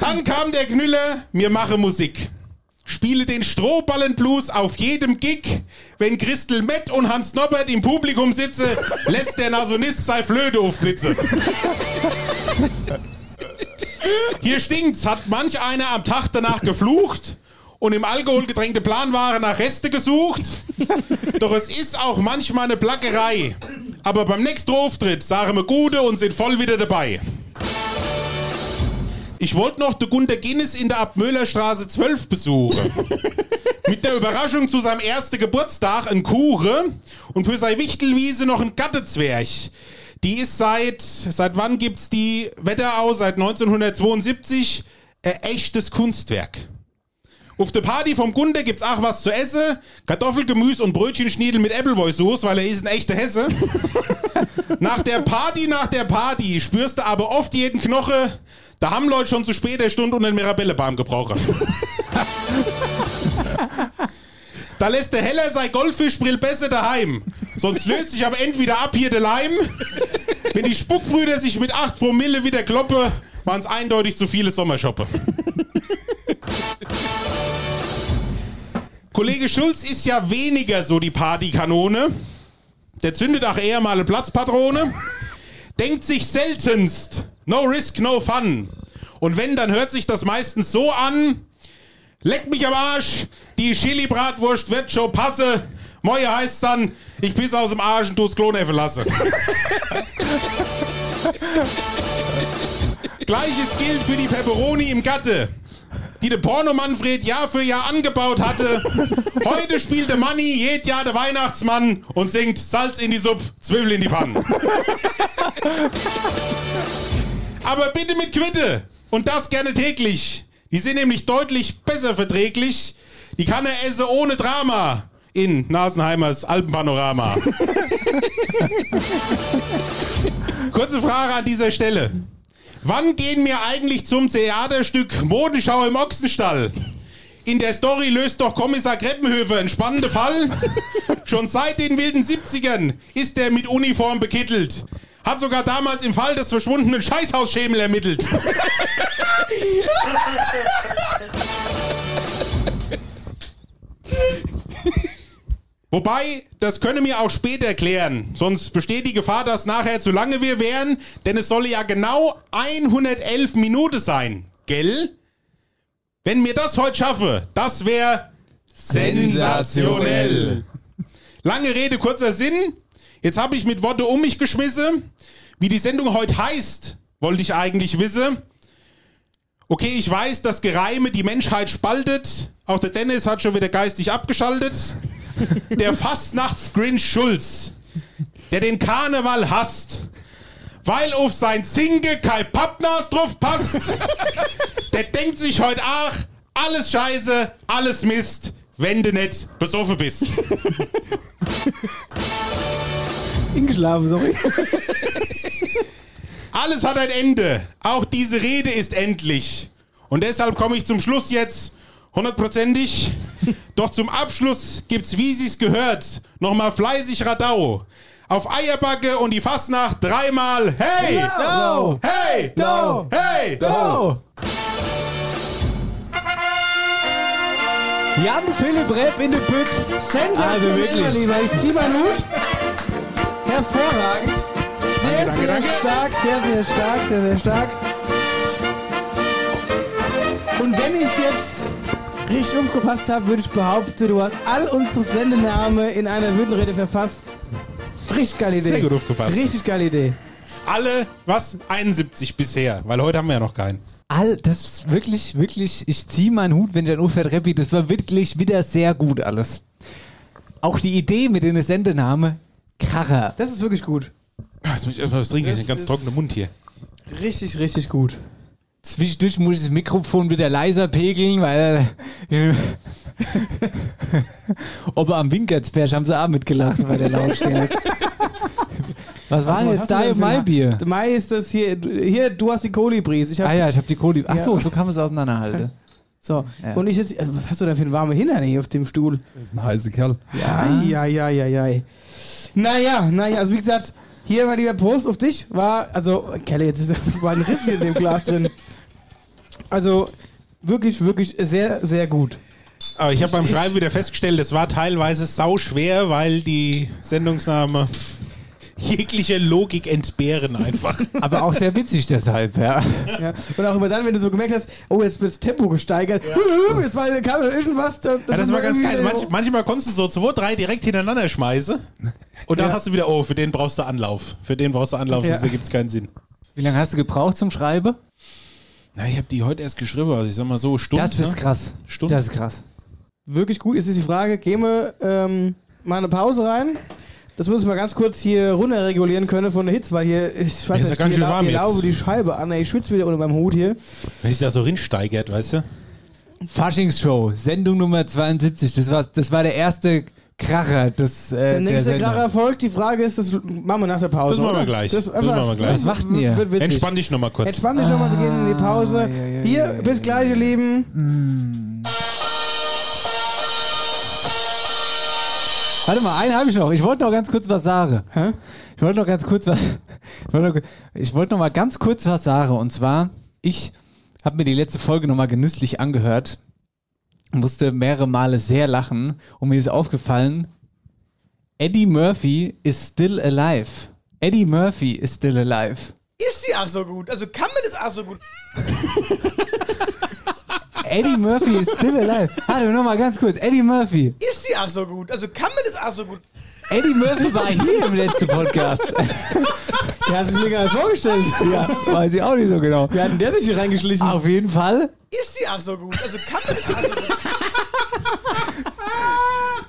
D: Dann kam der Knüller, mir mache Musik. Spiele den Strohballenblues auf jedem Gig. Wenn Christel Mett und Hans Norbert im Publikum sitze, lässt der Nasonist sei Flöte aufblitze. Hier stinkt's, hat manch einer am Tag danach geflucht und im alkoholgetränkte Planware nach Reste gesucht. Doch es ist auch manchmal eine Plackerei. Aber beim nächsten Auftritt sagen wir Gute und sind voll wieder dabei. Ich wollte noch den Gunter Guinness in der Abmöhlerstraße 12 besuchen. Mit der Überraschung zu seinem ersten Geburtstag ein Kure und für seine Wichtelwiese noch ein Gattezwerg. Die ist seit, seit wann gibt's die Wetterau? Seit 1972. Ein echtes Kunstwerk. Auf der Party vom Gunter gibt's auch was zu essen. Kartoffelgemüse und Brötchenschniedel mit Appleboy-Sauce, weil er ist ein echter Hesse. nach der Party, nach der Party spürst du aber oft jeden Knoche. Da haben Leute schon zu später Stunde unter den Mirabellebaum gebrochen. Da lässt der Heller sein Goldfischbrill besser daheim. Sonst löst sich aber entweder ab hier der Leim. Wenn die Spuckbrüder sich mit 8 Promille wieder kloppe, waren es eindeutig zu viele Sommershoppe. Kollege Schulz ist ja weniger so die Partykanone. Der zündet auch eher mal eine Platzpatrone. Denkt sich seltenst, no risk, no fun. Und wenn, dann hört sich das meistens so an. Leck mich am Arsch, die Chili-Bratwurst wird schon passe. Moje heißt dann, ich piss aus dem Arsch und tu's Kloneffe lasse. Gleiches gilt für die Pepperoni im Gatte, die der Porno Manfred Jahr für Jahr angebaut hatte. Heute spielt der Manni jed Jahr der Weihnachtsmann und singt Salz in die Suppe, Zwiebel in die Pannen. Aber bitte mit Quitte und das gerne täglich. Die sind nämlich deutlich besser verträglich. Die kann er essen ohne Drama in Nasenheimers Alpenpanorama. Kurze Frage an dieser Stelle. Wann gehen wir eigentlich zum Theaterstück Modenschau im Ochsenstall? In der Story löst doch Kommissar Kreppenhöfer einen spannenden Fall. Schon seit den wilden 70ern ist er mit Uniform bekittelt. Hat sogar damals im Fall des verschwundenen Scheißhausschemel ermittelt. Wobei, das könne mir auch später erklären. Sonst besteht die Gefahr, dass nachher zu lange wir wären, denn es solle ja genau 111 Minuten sein. Gell? Wenn mir das heute schaffe, das wäre sensationell. Lange Rede, kurzer Sinn. Jetzt habe ich mit Worte um mich geschmissen. Wie die Sendung heute heißt, wollte ich eigentlich wissen. Okay, ich weiß, dass Gereime die Menschheit spaltet. Auch der Dennis hat schon wieder geistig abgeschaltet. Der Fastnachts-Grinch Schulz, der den Karneval hasst, weil auf sein Zinge kein Pappnas drauf passt, der denkt sich heute ach, alles Scheiße, alles Mist, wenn du nicht besoffen bist.
C: Hingeschlafen, sorry.
D: Alles hat ein Ende. Auch diese Rede ist endlich. Und deshalb komme ich zum Schluss jetzt hundertprozentig. Doch zum Abschluss gibt's, wie sie's gehört, nochmal fleißig Radau. Auf Eierbacke und die Fastnacht dreimal Hey!
C: No!
D: Hey!
C: No!
D: Hey!
C: No!
B: Jan Philipp Repp in der Bütt.
C: Sensationell,
B: Also wirklich.
C: mein Lieber. Ich zieh meinen Hut. Hervorragend. Sehr,
D: Danke,
C: sehr
D: danke.
C: stark, sehr, sehr stark, sehr, sehr stark. Und wenn ich jetzt richtig aufgepasst habe, würde ich behaupten, du hast all unsere Sendenamen in einer Würdenrede verfasst. Richtig geile Idee.
D: Sehr gut aufgepasst.
C: Richtig geile Idee.
D: Alle, was? 71 bisher, weil heute haben wir ja noch keinen.
B: All, das ist wirklich, wirklich, ich ziehe meinen Hut, wenn der Ufert Reppi, das war wirklich wieder sehr gut alles. Auch die Idee mit dem Sendename Kracher.
C: Das ist wirklich gut.
D: Ah, Jetzt muss ich erstmal was trinken, ich
C: Das
D: habe einen ganz
C: ist-
D: trockenen Mund hier.
C: Richtig, richtig gut.
B: Zwischendurch muss ich das Mikrofon wieder leiser pegeln, weil ob er am Winkersberg haben sie auch mitgelacht bei der Lautstärke. Was war
C: Was
B: denn jetzt da
C: denn
B: im
C: für ein-
B: Maibier?
C: Mai ist das hier. Hier, du hast die Kolibris. Ich hab,
B: Ah ja, ich habe die Kohle. Ach so,
C: Ja.
B: so kann man es auseinanderhalten.
C: So.
B: Ja.
C: Und ich jetzt. also Was hast du da für einen warmen Hintern hier auf dem Stuhl?
E: Das ist ein heißer Kerl.
C: Ja, ja, ja, ja, ja. Naja, naja, also wie gesagt, hier mein lieber Prost auf dich war, also, Kelle, jetzt ist war ein Riss in dem Glas drin. Also, wirklich, wirklich sehr, sehr gut.
D: Aber ich habe beim Schreiben wieder festgestellt, es war teilweise sau schwer, weil die Sendungsname jegliche Logik entbehren einfach.
B: Aber auch sehr witzig deshalb, ja.
C: Ja. Und auch immer dann, wenn du so gemerkt hast, oh, jetzt wird das Tempo gesteigert, jetzt war, kam irgendwas. Das,
D: Ja, das war ganz geil. Manch, manchmal konntest du so zwei, drei direkt hintereinander schmeißen. Und dann
C: Ja.
D: hast du wieder, oh, für den brauchst du Anlauf. Für den brauchst du Anlauf,
C: Ja.
D: das ergibt es keinen Sinn.
B: Wie lange hast du gebraucht zum Schreiben?
D: Na, ich habe die heute erst geschrieben, also ich sag mal so, Stunde.
B: Das ist krass.
D: Stunde.
B: Das ist krass.
C: Wirklich gut. Jetzt ist die Frage, gehen wir ähm, mal eine Pause rein? Das muss ich mal ganz kurz hier runterregulieren können von der Hitze, weil hier, ich weiß
D: ist ja
C: nicht,
D: ganz schön warm
C: hier
D: jetzt.
C: laube die Scheibe an. ey, Ich schwitze wieder unter meinem Hut hier.
D: Wenn sich da so rinsteigert, weißt du?
B: Faschingsshow, Sendung Nummer 72. Das war, das war der erste Kracher des, äh,
C: Der
B: der
C: nächste
B: Sendung.
C: Kracher folgt. Die Frage ist, das machen wir nach der Pause.
D: Das machen wir
C: oder?
D: gleich. Das
C: einfach-
D: machen wir gleich.
B: Was macht denn ihr?
C: Wird witzig.
D: Entspann dich nochmal kurz.
C: Entspann dich nochmal, wir gehen in die Pause.
B: Ah, ja, ja,
C: Hier,
B: ja, ja,
C: bis gleich, ihr Lieben.
B: Warte mal, einen habe ich noch. Ich wollte noch ganz kurz was sagen.
C: Hä?
B: Ich wollte noch ganz kurz was. Ich wollte noch, ich wollte noch mal ganz kurz was sagen. Und zwar, ich habe mir die letzte Folge noch mal genüsslich angehört. Musste mehrere Male sehr lachen. Und mir ist aufgefallen, Eddie Murphy is still alive. Eddie Murphy is still alive.
C: Ist sie auch so gut? Also kann man das auch so gut?
B: Eddie Murphy is still alive. Warte, noch mal ganz kurz. Eddie Murphy.
C: Ist sie auch so gut? Also kann man das auch so gut?
B: Eddie Murphy war hier im letzten Podcast.
C: Der hat sich mir gar nicht vorgestellt.
B: ja, weiß ich auch nicht so genau.
C: Wie hat denn der sich hier reingeschlichen?
B: Auf jeden Fall.
C: Ist sie auch so gut? Also kann man das auch so gut?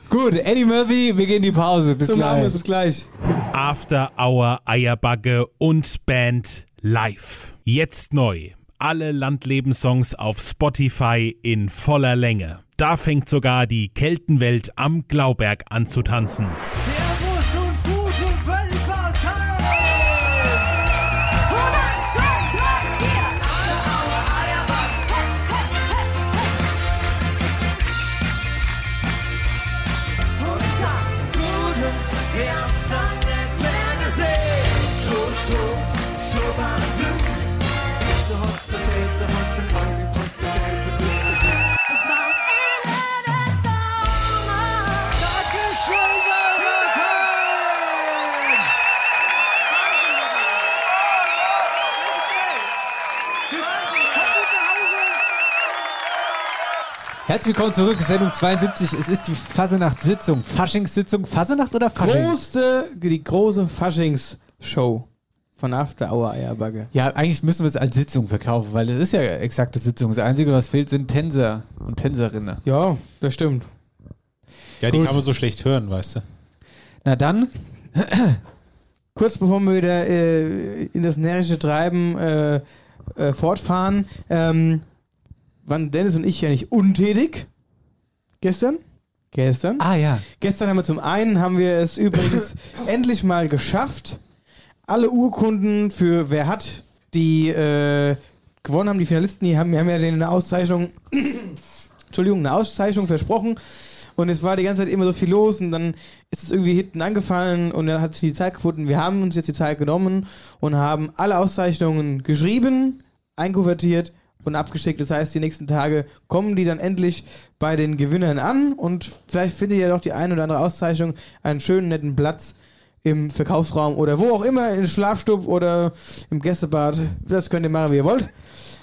B: Gut, Eddie Murphy, wir gehen in die Pause. Bis
C: So wir
B: gleich.
C: es. Bis gleich.
F: After Hour Eierbagge und Band live. Jetzt neu. Alle Landlebenssongs auf Spotify in voller Länge. Da fängt sogar die Keltenwelt am Glauberg an zu tanzen.
G: Servus
B: Herzlich willkommen zurück, Sendung 72. Es ist die Fasenacht-Sitzung. Faschingssitzung, Fasenacht oder Fasching?
C: Große, die große Faschings-Show von After Hour Eierbagge.
B: Ja, eigentlich müssen wir es als Sitzung verkaufen, weil es ist ja exakte Sitzung. Das Einzige, was fehlt, sind Tänzer und Tänzerinnen.
C: Ja, das stimmt.
D: Ja, die
B: Gut.
D: kann man so schlecht hören, weißt du.
B: Na dann,
C: Kurz bevor wir wieder äh, in das närrische Treiben äh, äh, fortfahren, ähm, waren Dennis und ich ja nicht untätig. Gestern? Gestern?
B: ah ja,
C: Gestern haben wir zum einen, haben wir es übrigens endlich mal geschafft, alle Urkunden für wer hat, die äh, gewonnen haben, die Finalisten, die haben, wir haben ja denen eine Auszeichnung, Entschuldigung, eine Auszeichnung versprochen. Und es war die ganze Zeit immer so viel los und dann ist es irgendwie hinten angefallen und dann hat sich die Zeit gefunden. Wir haben uns jetzt die Zeit genommen und haben alle Auszeichnungen geschrieben, einkuvertiert und abgeschickt. Das heißt, die nächsten Tage kommen die dann endlich bei den Gewinnern an und vielleicht findet ihr doch die eine oder andere Auszeichnung einen schönen, netten Platz im Verkaufsraum oder wo auch immer, im Schlafstub oder im Gästebad. Das könnt ihr machen, wie ihr wollt.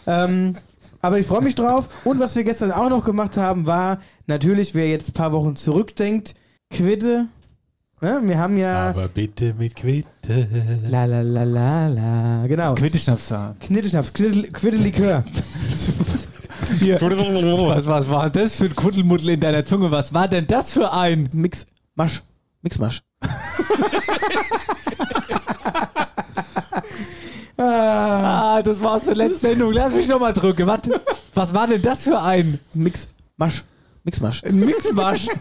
C: Ähm, Aber ich freue mich drauf. Und was wir gestern auch noch gemacht haben, war natürlich, wer jetzt ein paar Wochen zurückdenkt, Quitte. Ne? Wir haben ja.
D: Aber bitte mit Quitte.
C: La la la la la. Genau.
B: Quitteschnaps war.
C: Knitteschnaps, Quitte, Quitte Likör.
B: Was, was war das für ein Kuddelmuddel in deiner Zunge? Was war denn das für ein?
C: Mix, Masch. Mixmasch. ah,
B: Ah, das war aus der letzten Sendung. Lass mich noch mal drücken. Was, was war denn das für ein?
C: Mix, Masch. Mixmasch.
B: Mixmasch.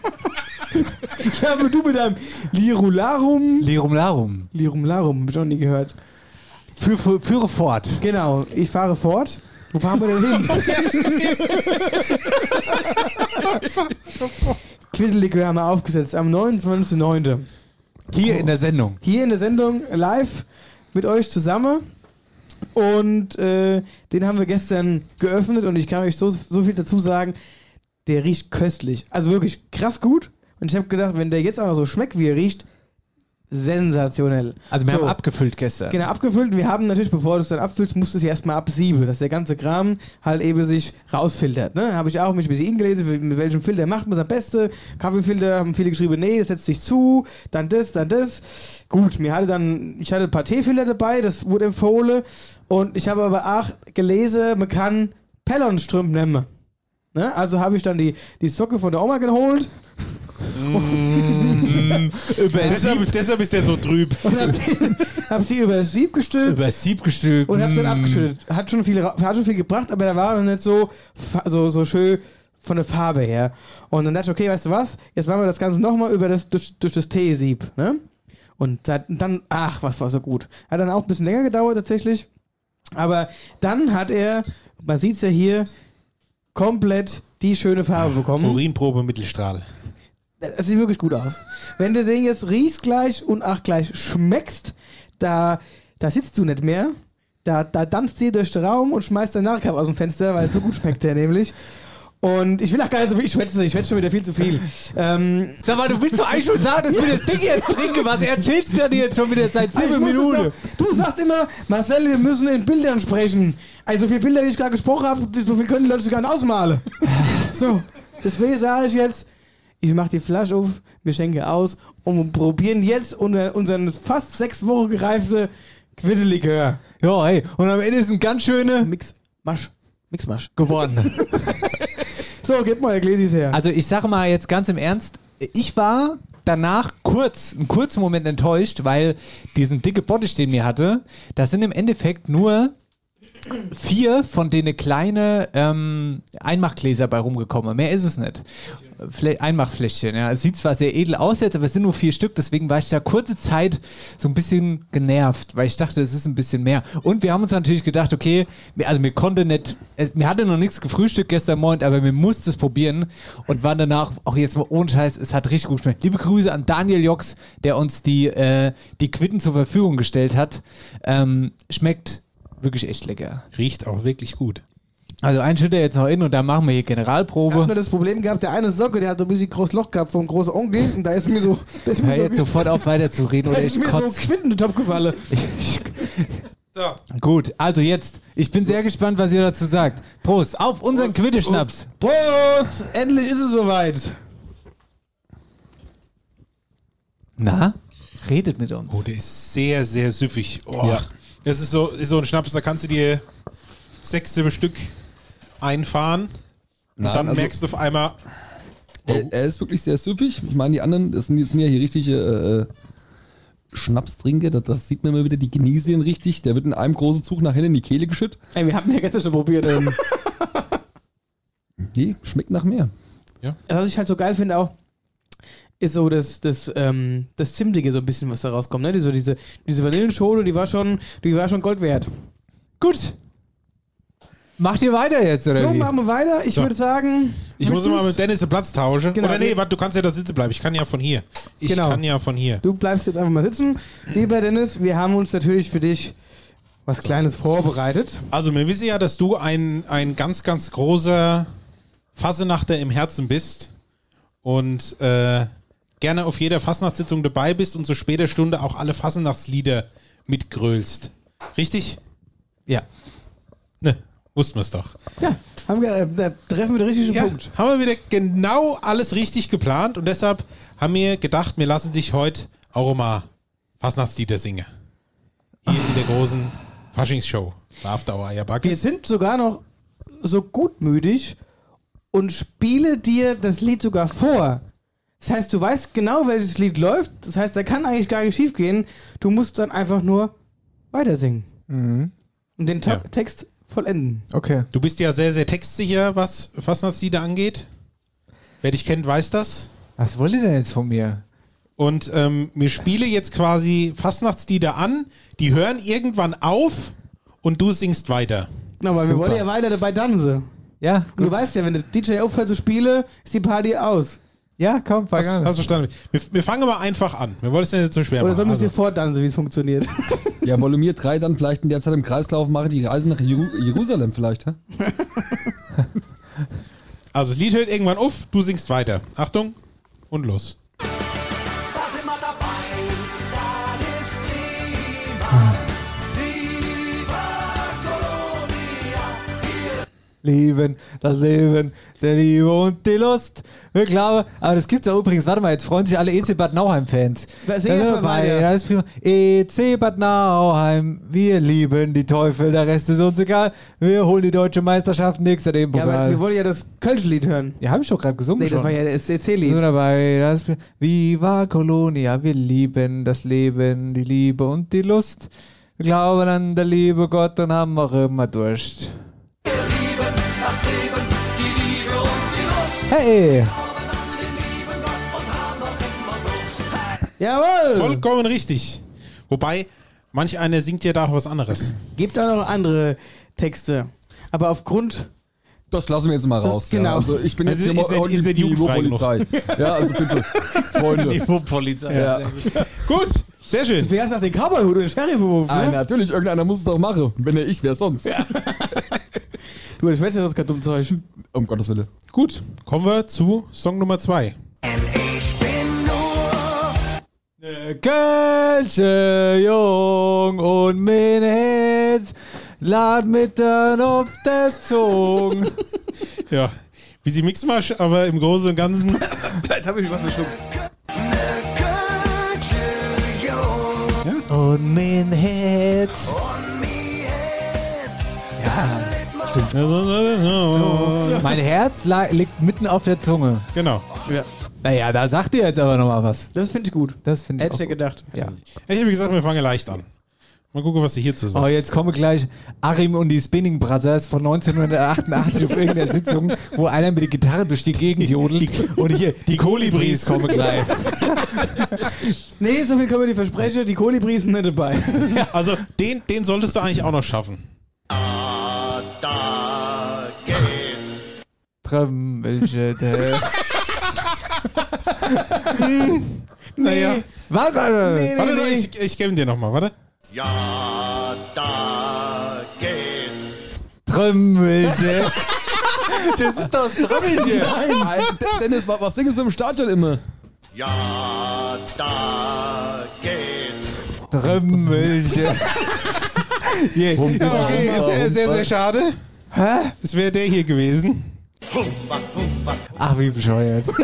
C: Ja, aber du mit deinem Lirularum.
B: Lirum Larum.
C: Lirum Larum, hab ich noch nie gehört.
B: Für, für, führe fort.
C: Genau, ich fahre fort. Wo fahren wir denn hin? Quittelikör haben wir aufgesetzt am 29.09.
B: Hier in der Sendung.
C: Hier in der Sendung live mit euch zusammen. Und äh, den haben wir gestern geöffnet und ich kann euch so, so viel dazu sagen. Der riecht köstlich. Also wirklich krass gut. Und ich habe gedacht, wenn der jetzt auch noch so schmeckt, wie er riecht, sensationell.
B: Also wir
C: So.
B: haben abgefüllt gestern.
C: Genau, abgefüllt. Und wir haben natürlich, bevor du es dann abfüllst, musst du es ja erstmal absieben, dass der ganze Kram halt eben sich rausfiltert. Ne? Habe ich auch mich ein bisschen ingelesen, mit welchem Filter macht man es am besten. Kaffeefilter haben viele geschrieben, nee, das setzt sich zu, dann das, dann das. Gut, mir hatte dann, ich hatte ein paar Teefilter dabei, das wurde empfohlen. Und ich habe aber auch gelesen, man kann Pellonstrümpf nehmen. Ne? Also habe ich dann die, die Socke von der Oma geholt
B: Über
D: Deshalb, deshalb ist der so trüb.
C: und habe die, hab die über das Sieb gestülpt.
B: über Sieb gestülpt.
C: Und hab's dann
B: Mm.
C: abgeschüttet. Hat schon viel, hat schon viel gebracht, aber der war noch nicht so, so, so schön von der Farbe her. Und dann dachte ich, okay, weißt du was? Jetzt machen wir das Ganze nochmal über das, durch, durch das Teesieb, ne? Und dann, ach, was war so gut. Hat dann auch ein bisschen länger gedauert tatsächlich. Aber dann hat er, man sieht's ja hier, komplett die schöne Farbe bekommen.
D: Urinprobe Mittelstrahl.
C: Das sieht wirklich gut aus. Wenn du den jetzt riechst gleich und auch gleich schmeckst, da, da sitzt du nicht mehr. Da, da tanzt dir durch den Raum und schmeißt deinen Nachklapp aus dem Fenster, weil so gut schmeckt der nämlich. Und ich will auch gar nicht so viel schwätzen, ich schwätze schon wieder viel zu viel. Ähm,
B: Sag mal, du willst doch eigentlich schon sagen, dass wir das Ding jetzt trinken. Was erzählst du denn jetzt schon wieder seit sieben
C: es
B: Minuten?
C: Du sagst immer, Marcel, wir müssen in Bildern sprechen. Also so viele Bilder, wie ich gerade gesprochen habe, so viel können die Leute sich gar nicht ausmalen. So, deswegen sage ich jetzt, ich mache die Flasche auf, wir schenken aus und probieren jetzt unser, unseren fast sechs Wochen gereifte Quittelikör.
B: Ja, hey. Und am Ende ist ein ganz schöne
C: Mix, Masch, Mixmasch.
B: geworden.
C: So, gib mal, Gläsis her.
B: Also ich sage mal jetzt ganz im Ernst, ich war danach kurz, einen kurzen Moment enttäuscht, weil diesen dicke Bottich, den mir hatte, da sind im Endeffekt nur vier von denen kleine ähm, Einmachgläser bei rumgekommen. Mehr ist es nicht. Flä Einmachfläschchen, ja. Es sieht zwar sehr edel aus jetzt, aber es sind nur vier Stück, deswegen war ich da kurze Zeit so ein bisschen genervt, weil ich dachte, es ist ein bisschen mehr. Und wir haben uns natürlich gedacht, okay, also mir konnte nicht, es, mir hatte noch nichts gefrühstückt gestern Morgen, aber wir mussten es probieren und waren danach, auch jetzt mal ohne Scheiß, es hat richtig gut geschmeckt. Liebe Grüße an Daniel Jox, der uns die, äh, die Quitten zur Verfügung gestellt hat. Ähm, schmeckt wirklich echt lecker.
D: Riecht auch wirklich gut.
B: Also ein Schütter jetzt noch in und dann machen wir hier
C: Ich habe
B: Generalprobe.
C: nur das Problem gehabt, der eine Socke, der hat so ein bisschen großes Loch gehabt vom großen Onkel und da ist mir so, da ist mir
B: Hör
C: so,
B: jetzt sofort auf weiter zu reden
C: da
B: oder
C: ist
B: ich
C: mir so
B: kotze.
C: Quitten in den Topf gefallen.
B: Gut, also jetzt. Ich bin sehr gespannt, was ihr dazu sagt. Prost, auf unseren Quitteschnaps.
C: Prost! Endlich ist es soweit.
B: Na, redet mit uns.
D: Oh, der ist sehr, sehr süffig. Oh,
E: Ja.
D: Das ist so, ist so ein Schnaps, da kannst du dir sechs, sieben Stück einfahren. Und
E: Nein,
D: dann
E: also-
D: merkst du auf einmal,
E: Er, er ist wirklich sehr süffig. Ich meine, die anderen, das sind, das sind ja hier richtige äh, Schnapstrinker. Das, das sieht man immer wieder, die genießen ihn richtig. Der wird in einem großen Zug nach hinten in die Kehle geschüttet.
C: Ey, wir hatten ja gestern schon probiert. Ähm,
E: Nee, schmeckt nach mehr.
C: was ich halt so geil finde auch, ist so das, das, ähm, das Zimtige so ein bisschen, was da rauskommt. Ne? Die, so diese, diese Vanillenschale, die war schon, die war schon Gold wert.
B: Gut. Macht ihr weiter jetzt, oder
C: So,
B: wie?
C: machen wir weiter. Ich
D: So.
C: würde sagen,
D: ich muss
C: du's?
D: mit Dennis den Platz tauschen.
C: Genau,
D: Oder nee, warte, du kannst ja da sitzen bleiben. Ich kann ja von hier. Ich
C: Genau.
D: kann ja von hier.
C: Du bleibst jetzt einfach mal sitzen. Lieber Dennis, wir haben uns natürlich für dich was Kleines vorbereitet.
D: Also, wir wissen ja, dass du ein, ein ganz, ganz großer Fassenachter im Herzen bist und äh, gerne auf jeder Fasnachtssitzung dabei bist und zu später Stunde auch alle Fasnachtslieder mitgrölst. Richtig?
B: Ja.
D: Wussten wir es doch.
C: Ja. Haben wir, äh, da treffen wir den richtigen
D: Ja,
C: Punkt.
D: haben wir wieder genau alles richtig geplant und deshalb haben wir gedacht, wir lassen dich heute auch mal Fastnachtslieder singen. Hier in der großen Faschingsshow. After Hour Eierbacke.
C: Wir sind sogar noch so gutmütig und spiele dir das Lied sogar vor. Das heißt, du weißt genau, welches Lied läuft. Das heißt, da kann eigentlich gar nicht schief gehen. Du musst dann einfach nur weiter singen.
B: Mhm.
C: Und den
D: Ja.
C: Text vollenden.
B: Okay.
D: Du bist ja sehr, sehr textsicher, was Fastnachtslieder angeht. Wer dich kennt, weiß das.
B: Was wollt ihr denn jetzt von mir?
D: Und ähm, wir spielen jetzt quasi Fastnachtslieder an, die hören irgendwann auf und du singst weiter.
C: Na, weil wir
B: Super.
C: wollen ja weiter dabei tanzen.
B: Ja,
C: Und du
B: gut.
C: weißt ja, wenn der DJ aufhört zu spielen, ist die Party aus.
B: Ja, komm, fang
D: Hast,
B: an.
D: hast du verstanden? Wir, wir fangen mal einfach an. Wir wollen es nicht so schwer
C: Oder
D: machen.
C: sollen wir
D: Also,
C: dir vortanzen, wie es funktioniert?
E: Ja, wollen wir drei dann vielleicht in der Zeit im Kreislauf machen, die Reise nach Jeru Jerusalem vielleicht, hä?
D: also das Lied hört irgendwann auf, du singst weiter. Achtung und los.
G: Da sind wir dabei, das ist prima. Viva Colonia.
B: Leben, das Leben, der Liebe und die Lust. Wir glauben, aber das gibt's ja übrigens, warte mal, jetzt freuen sich alle EC Bad Nauheim-Fans. Das ist prima. EC Bad Nauheim, wir lieben die Teufel, der Rest ist uns egal. Wir holen die deutsche Meisterschaft, an dem
C: Ja, aber wir
B: Pokal.
C: wollen ja das Kölsch-Lied hören.
B: Ja, hab ich doch gerade gesungen
C: Nee,
B: schon.
C: das war ja das CC-Lied.
B: dabei, das ist, Viva Colonia, wir lieben das Leben, die Liebe und die Lust. Wir glauben an der Liebe Gott und haben auch immer Durst.
G: Lust.
C: Jawohl!
D: Vollkommen richtig. Wobei, manch einer singt ja da auch was anderes.
C: Gibt auch noch andere Texte. Aber aufgrund.
E: Das lassen wir jetzt mal raus.
C: genau.
E: Ja. Also ich bin
D: Also
E: jetzt hier
D: ist ist er
E: die
D: jugendfrei
E: Polizei. Ja, also bitte, Freunde.
B: Polizei.
E: Ja.
D: Gut, sehr schön.
C: Wer ist das, den Cowboy-Hut oder den Sheriff-Hut?
E: Ah,
C: Ne?
E: natürlich, irgendeiner muss es doch machen. Wenn er ich, wer sonst?
C: Du, ich weiß ja, das ist kein dummes Zeug.
E: Um Gottes Willen.
D: Gut, kommen wir zu Song Nummer zwei.
G: Ich bin nur
B: Kölsche Jung und mein Herz lad mit dann auf der Zunge.
D: Ja, wie sie Mixmasch, aber im Großen und Ganzen.
C: Jetzt habe ich was verschluckt.
B: Und mein Herz.
D: Ja,
B: Mein Herz liegt mitten auf der Zunge.
D: Genau.
C: Ja.
B: Naja, da sagt ihr jetzt aber nochmal was.
C: Das finde ich gut.
B: Das finde ich
C: Hätte ich gedacht.
B: Ja.
D: Ich habe gesagt, wir fangen leicht an. Mal gucken, was du hierzu sagst.
B: Oh, jetzt kommen gleich Arim und die Spinning Brothers von 1988 auf irgendeiner Sitzung, wo einer mit der Gitarre durch die Gegend jodelt. Und hier, die Kolibris kommen gleich.
C: Nee, so viel können wir dir versprechen. Die Kolibris sind nicht dabei.
D: Also, den, den solltest du eigentlich auch noch schaffen.
B: Trömmelche.
D: Naja.
B: Was? Warte.
C: Nee,
D: Warte,
C: nee,
D: warte,
C: nee.
D: ich, ich gebe dir nochmal, warte.
B: Trömmelche. Das ist doch das Trömmelche.
E: Nein, D- Dennis, wa- was singst du im Stadion immer?
B: Trömmelche.
D: Ja, okay, sehr, sehr, sehr schade.
B: Hä?
D: Das wäre der hier gewesen.
B: Ach, wie bescheuert.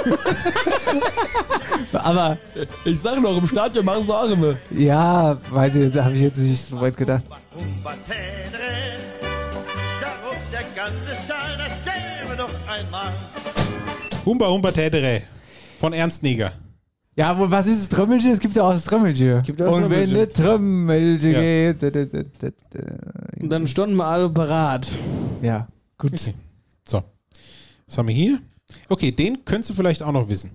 B: Aber,
E: Ich sag noch, im Stadion machen sie auch immer.
B: ja, weiß ich, da habe ich jetzt nicht so weit gedacht.
H: Darum der ganze Saal dasselbe noch einmal.
D: Humba Humba Tätere von Ernst Neger.
B: Ja, wo, was ist das Trömmelche? Es gibt ja auch das Trömmelche.
C: Gibt auch das
B: Und wenn
C: Trömmelche.
B: der Trömmelche
D: Ja.
B: geht. Da, da, da, da, da.
C: Und dann standen wir alle parat.
B: Ja, gut.
D: So. Was haben wir hier? Okay, den könntest du vielleicht auch noch wissen.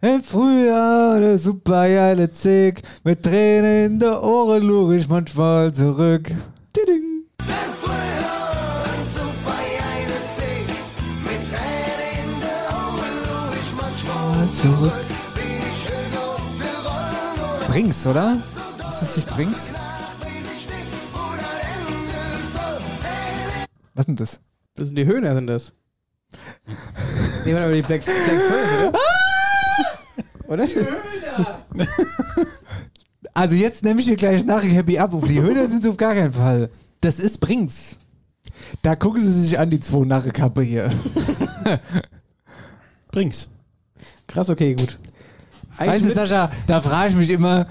B: Im Frühjahr der super geile Zick. Mit Tränen in der Ohren lure ich manchmal zurück. Tiding. Zurück. Brings, oder? Ist das nicht Brings? Was denn das?
C: Das sind die Höhner, sind das. Nee, warte mal, die Black, Black First, oder? oder?
B: Also jetzt nehme ich dir gleich nachher Happy ab. Die Höhner sind sie auf gar keinen Fall. Das ist Brinks. Da gucken sie sich an, die zwei Narrekappe hier.
D: Bring's.
C: Krass, okay, gut.
B: Weißt du, Sascha, da frage ich mich immer,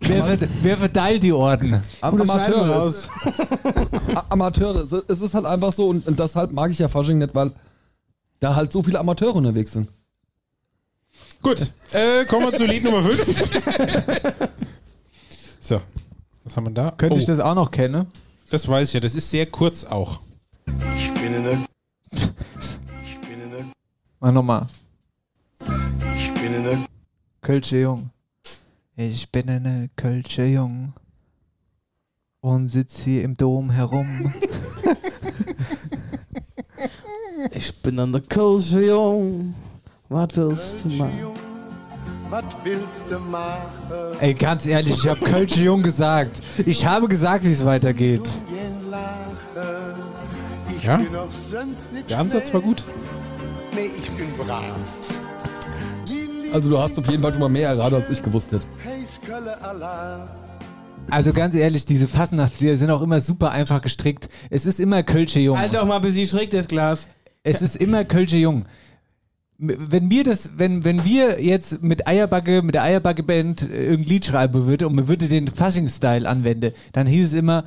B: wer, verd- wer verteilt die Orden?
E: Am Amateure.
C: raus.
E: Amateure. Es- Es ist halt einfach so und, und deshalb mag ich ja Fasching nicht, weil da halt so viele Amateure unterwegs sind.
D: Gut, äh, kommen wir zu Lied Nummer 5. so, was haben wir da?
B: Könnte
D: oh,
B: ich das auch noch kennen?
D: das weiß ich ja, das ist sehr kurz auch.
H: Ich bin in der. Ich bin in der.
B: Mach nochmal.
H: Der.
B: Kölsche Jung. Ich bin eine Kölsche Jung. Und sitz hier im Dom herum.
C: Ich bin an der Kultur jung. Was willst du machen?
H: Was willst du machen?
B: Ey, ganz ehrlich, ich habe Kölsche Jung gesagt. Ich habe gesagt, wie es weitergeht.
D: Ja? Der Ansatz war gut.
H: Nee, ich bin brav.
E: Also du hast auf jeden Fall schon mal mehr erraten, als ich gewusst hätte.
B: Also ganz ehrlich, diese Fasnachtslieder sind auch immer super einfach gestrickt. Es ist immer Kölsche Jung.
C: Halt doch mal bis sie schräg das Glas.
B: Es ist immer Kölsche Jung. Wenn wir das, wenn, wenn wir jetzt mit Eierbacke, mit der Eierbacke-Band irgendein Lied schreiben würde und man würde den Fasching-Style anwenden, dann hieß es immer,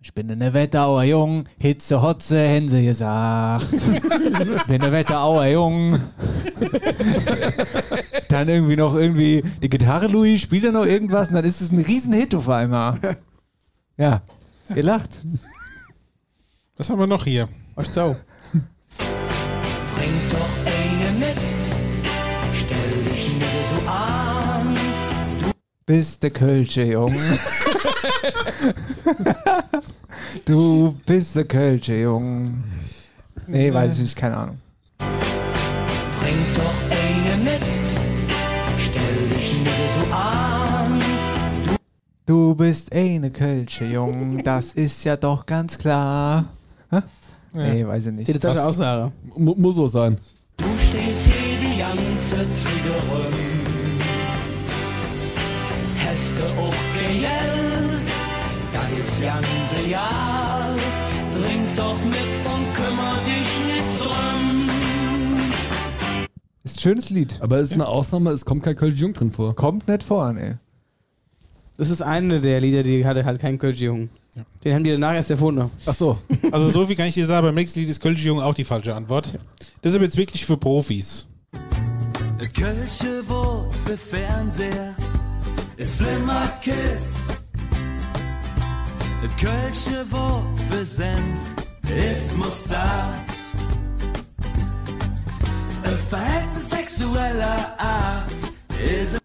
B: ich bin in der Wetterauer Jung, Hitze, Hotze, Hänse gesagt. bin der Wetterauer Jung. dann irgendwie noch irgendwie die Gitarre, Louis, spielt er noch irgendwas und dann ist es ein Riesenhit auf einmal. Ja, ihr lacht.
D: Was haben wir noch hier?
C: Ach so.
G: Trink doch eine mit, stell dich nicht so an.
B: bist der Kölsche Jung. du bist der Kölsche Jung. Nee, weiß ich nicht, keine Ahnung.
G: Trink doch eine mit, stell dich nicht so an.
B: Du bist eine Kölsche Jung, das ist ja doch ganz klar. Hä? Nee, weiß ich nicht.
C: Das ist eine Aussage.
E: Mu muss so sein.
G: Du stehst hier die ganze rum. Hast du auch Geld, das ist ganze Jahr. Trink doch mit und kümmer dich nicht drum.
B: Ist ein schönes Lied.
E: Aber es ist eine Ausnahme, es kommt kein Kölsch Jung drin vor.
B: Kommt nicht vor, nee.
C: Das ist eine der Lieder, die hatte halt kein Kölsch jung. Den haben die danach erst erfunden.
E: Ach so.
D: Also so viel kann ich dir sagen, beim nächsten Lied ist Kölsche Jung auch die falsche Antwort. Das ist aber jetzt wirklich für Profis.
G: Kölsche Wort für Fernseher ist Flimmerkiss. Kölsche Wort für Senf ist Mustat. Ein Verhältnis sexueller Art ist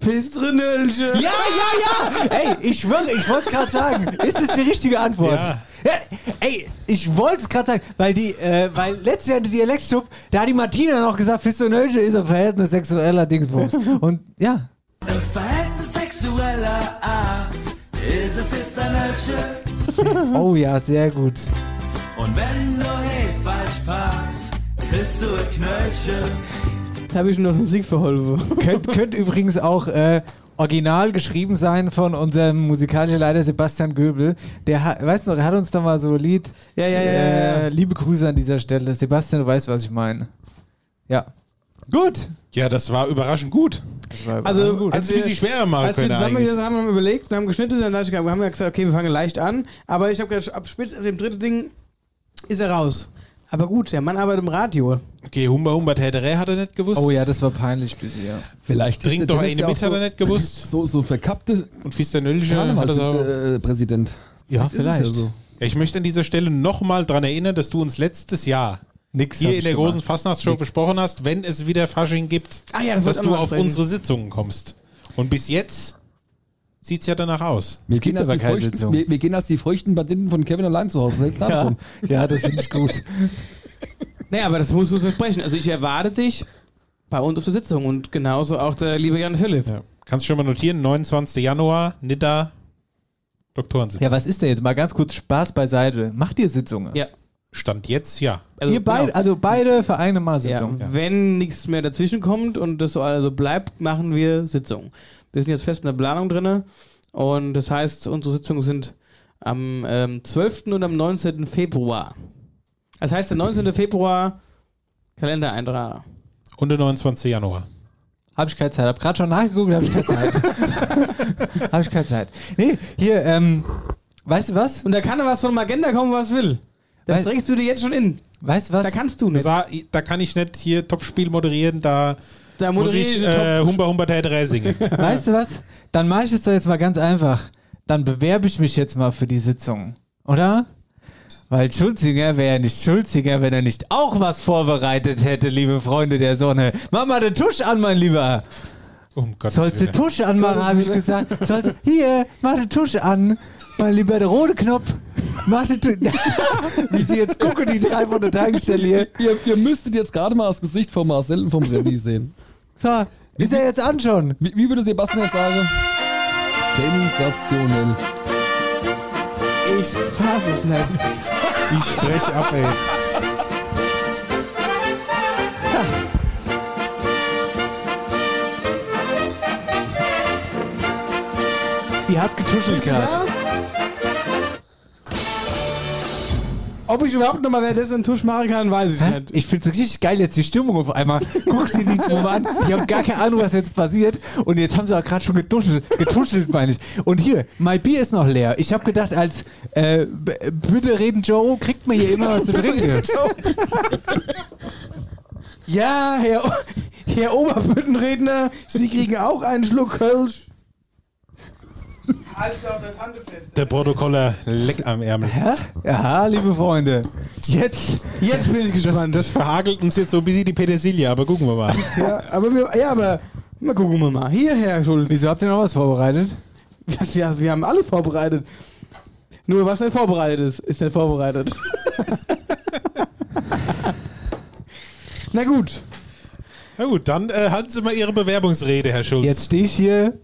C: Fistrenölche.
B: Ja, ja, ja! Ey, ich schwöre, ich wollte es gerade sagen. Ist das die richtige Antwort?
D: Ja.
B: Ja, ey, ich wollte es gerade sagen, weil die, äh, weil letztes Jahr in der Dialektstub, da hat die Martina noch gesagt, Fistonölche ist ein Verhältnis sexueller Dingsbums. Und ja, oh ja, sehr gut.
G: Und wenn du hey falsch parkst, kriegst du ein Knöllchen.
C: Jetzt habe ich nur aus Musik verholfen.
B: Könnt, könnt übrigens auch äh, original geschrieben sein von unserem musikalischen Leiter Sebastian Göbel. Der hat, weißt du noch, er hat uns da mal so ein Lied.
C: Ja, ja, ja, ja,
B: Äh,
C: ja.
B: liebe Grüße an dieser Stelle. Sebastian, du weißt, was ich meine. Ja. Gut.
D: Ja, das war überraschend gut.
B: Das war
C: Also,
B: gut.
D: Hätte es ein bisschen schwerer machen
C: Als wir
D: können eigentlich.
C: zusammengesessen haben, haben wir überlegt und haben geschnitten, dann ich, wir haben ja gesagt, okay, wir fangen leicht an. Aber ich habe gesagt, ab spätestens dem dritten Ding ist er raus. Aber gut, der Mann arbeitet im Radio.
D: Okay, Humba Humba Täterä hat er nicht gewusst.
B: Oh ja, das war peinlich bisher.
E: Vielleicht
D: Trink
E: ist
D: doch eine
E: ja
D: mit,
E: auch
D: hat
E: so,
D: er nicht gewusst.
E: So, so verkappte
D: Und er auch.
E: Karnevalspräsident.
B: Ja,
E: Vielleicht. Ja so.
D: Ja, ich möchte an dieser Stelle nochmal dran erinnern, dass du uns letztes Jahr
B: Nix
D: hier in der
B: gemacht.
D: großen Fastnachtshow besprochen hast, wenn es wieder Fasching gibt,
C: Ah ja, das
D: dass du auf
C: ansprechen.
D: unsere Sitzungen kommst. Und bis jetzt sieht es ja danach aus.
E: Wir
B: Es gibt
E: gehen, als
B: aber
E: die
B: keine
E: feuchten,
B: Sitzung.
E: wir, wir gehen als die feuchten Banditen von Kevin allein zu Hause.
B: Ja, ja, das finde ich gut.
C: Naja, aber das musst du versprechen. Also ich erwarte dich bei uns auf der Sitzung und genauso auch der liebe Jan Philipp.
D: Ja. Kannst du schon mal notieren, 29. Januar, Nidda, Doktorensitzung.
B: Ja, was ist denn jetzt? Mal ganz kurz Spaß beiseite. Macht ihr Sitzungen?
C: Ja.
D: Stand jetzt, ja.
C: Also,
B: Ihr beide,
C: genau.
B: also beide Vereine mal
C: Ja,
B: Sitzung.
C: wenn nichts mehr dazwischen kommt und das so also bleibt, machen wir Sitzung. Wir sind jetzt fest in der Planung drin und das heißt, unsere Sitzungen sind am ähm, 12. und am 19. Februar. Das heißt, der 19. Februar Kalendereintrag.
D: Und der 29. Januar.
B: Hab ich keine Zeit. Hab gerade schon nachgeguckt, hab ich keine Zeit. hab ich keine Zeit. Nee, hier, ähm, weißt du was?
C: Und da kann was von Magenta kommen, was will. Das trägst du dir jetzt schon in.
B: Weißt du was?
C: Da kannst du nicht.
D: Da, da kann ich nicht hier Topspiel moderieren, da
C: Da
D: muss
C: moderiere
D: ich
C: ich
D: äh,
C: Top-
D: Humber Humber Tätere singen.
B: Weißt du was? Dann mache ich es doch jetzt mal ganz einfach. Dann bewerbe ich mich jetzt mal für die Sitzung. Oder? Weil Schulzinger wäre ja nicht Schulzinger, wenn er nicht auch was vorbereitet hätte, liebe Freunde der Sonne. Mach mal den Tusch an, mein Lieber.
D: Um Gottes
B: Sollst du. Tusch anmachen, habe ich gesagt. Sollst, hier, mach den Tusch an. Mein Lieber, der rote Knopf. Mach den Tusch. Wie sie jetzt gucken, die drei von der Tankstelle hier.
E: Ihr, ihr müsstet jetzt gerade mal das Gesicht von Marcel und vom Remy sehen.
B: So, ist er jetzt an schon?
E: Wie, wie würde Sebastian jetzt sagen? Sensationell.
C: Ich fass es nicht.
D: Ich brech ab, ey.
B: Ihr habt getuschelt gerade.
C: Ob ich überhaupt nochmal währenddessen einen Tusch machen kann, weiß ich nicht.
B: Ich find's richtig geil jetzt die Stimmung auf einmal. Guck dir die zwei mal an. Die haben gar keine Ahnung, was jetzt passiert. Und jetzt haben sie auch gerade schon getuschelt, getuschelt, meine ich. Und hier, mein Bier ist noch leer. Ich habe gedacht, als äh, bitte reden Joe, kriegt man hier immer was zu trinken.
C: Ja, Herr, O- Herr Oberbüttenredner, Sie kriegen auch einen Schluck Kölsch. Halt doch der Tante fest.
D: Der Protokoller leck am Ärmel.
B: Hä? Ja, liebe Freunde. Jetzt.
C: Jetzt bin ich
D: Das,
C: gespannt.
D: das verhagelt uns jetzt so ein bisschen die Petersilie, aber gucken wir mal.
C: ja, aber wir, ja, aber mal gucken wir mal. Hier, Herr Schulz.
B: Wieso habt ihr noch was vorbereitet?
C: Wir, wir haben alles vorbereitet. Nur was nicht vorbereitet ist, ist nicht vorbereitet. Na gut.
D: Na gut, dann äh, halten Sie mal Ihre Bewerbungsrede, Herr Schulz.
B: Jetzt stehe ich hier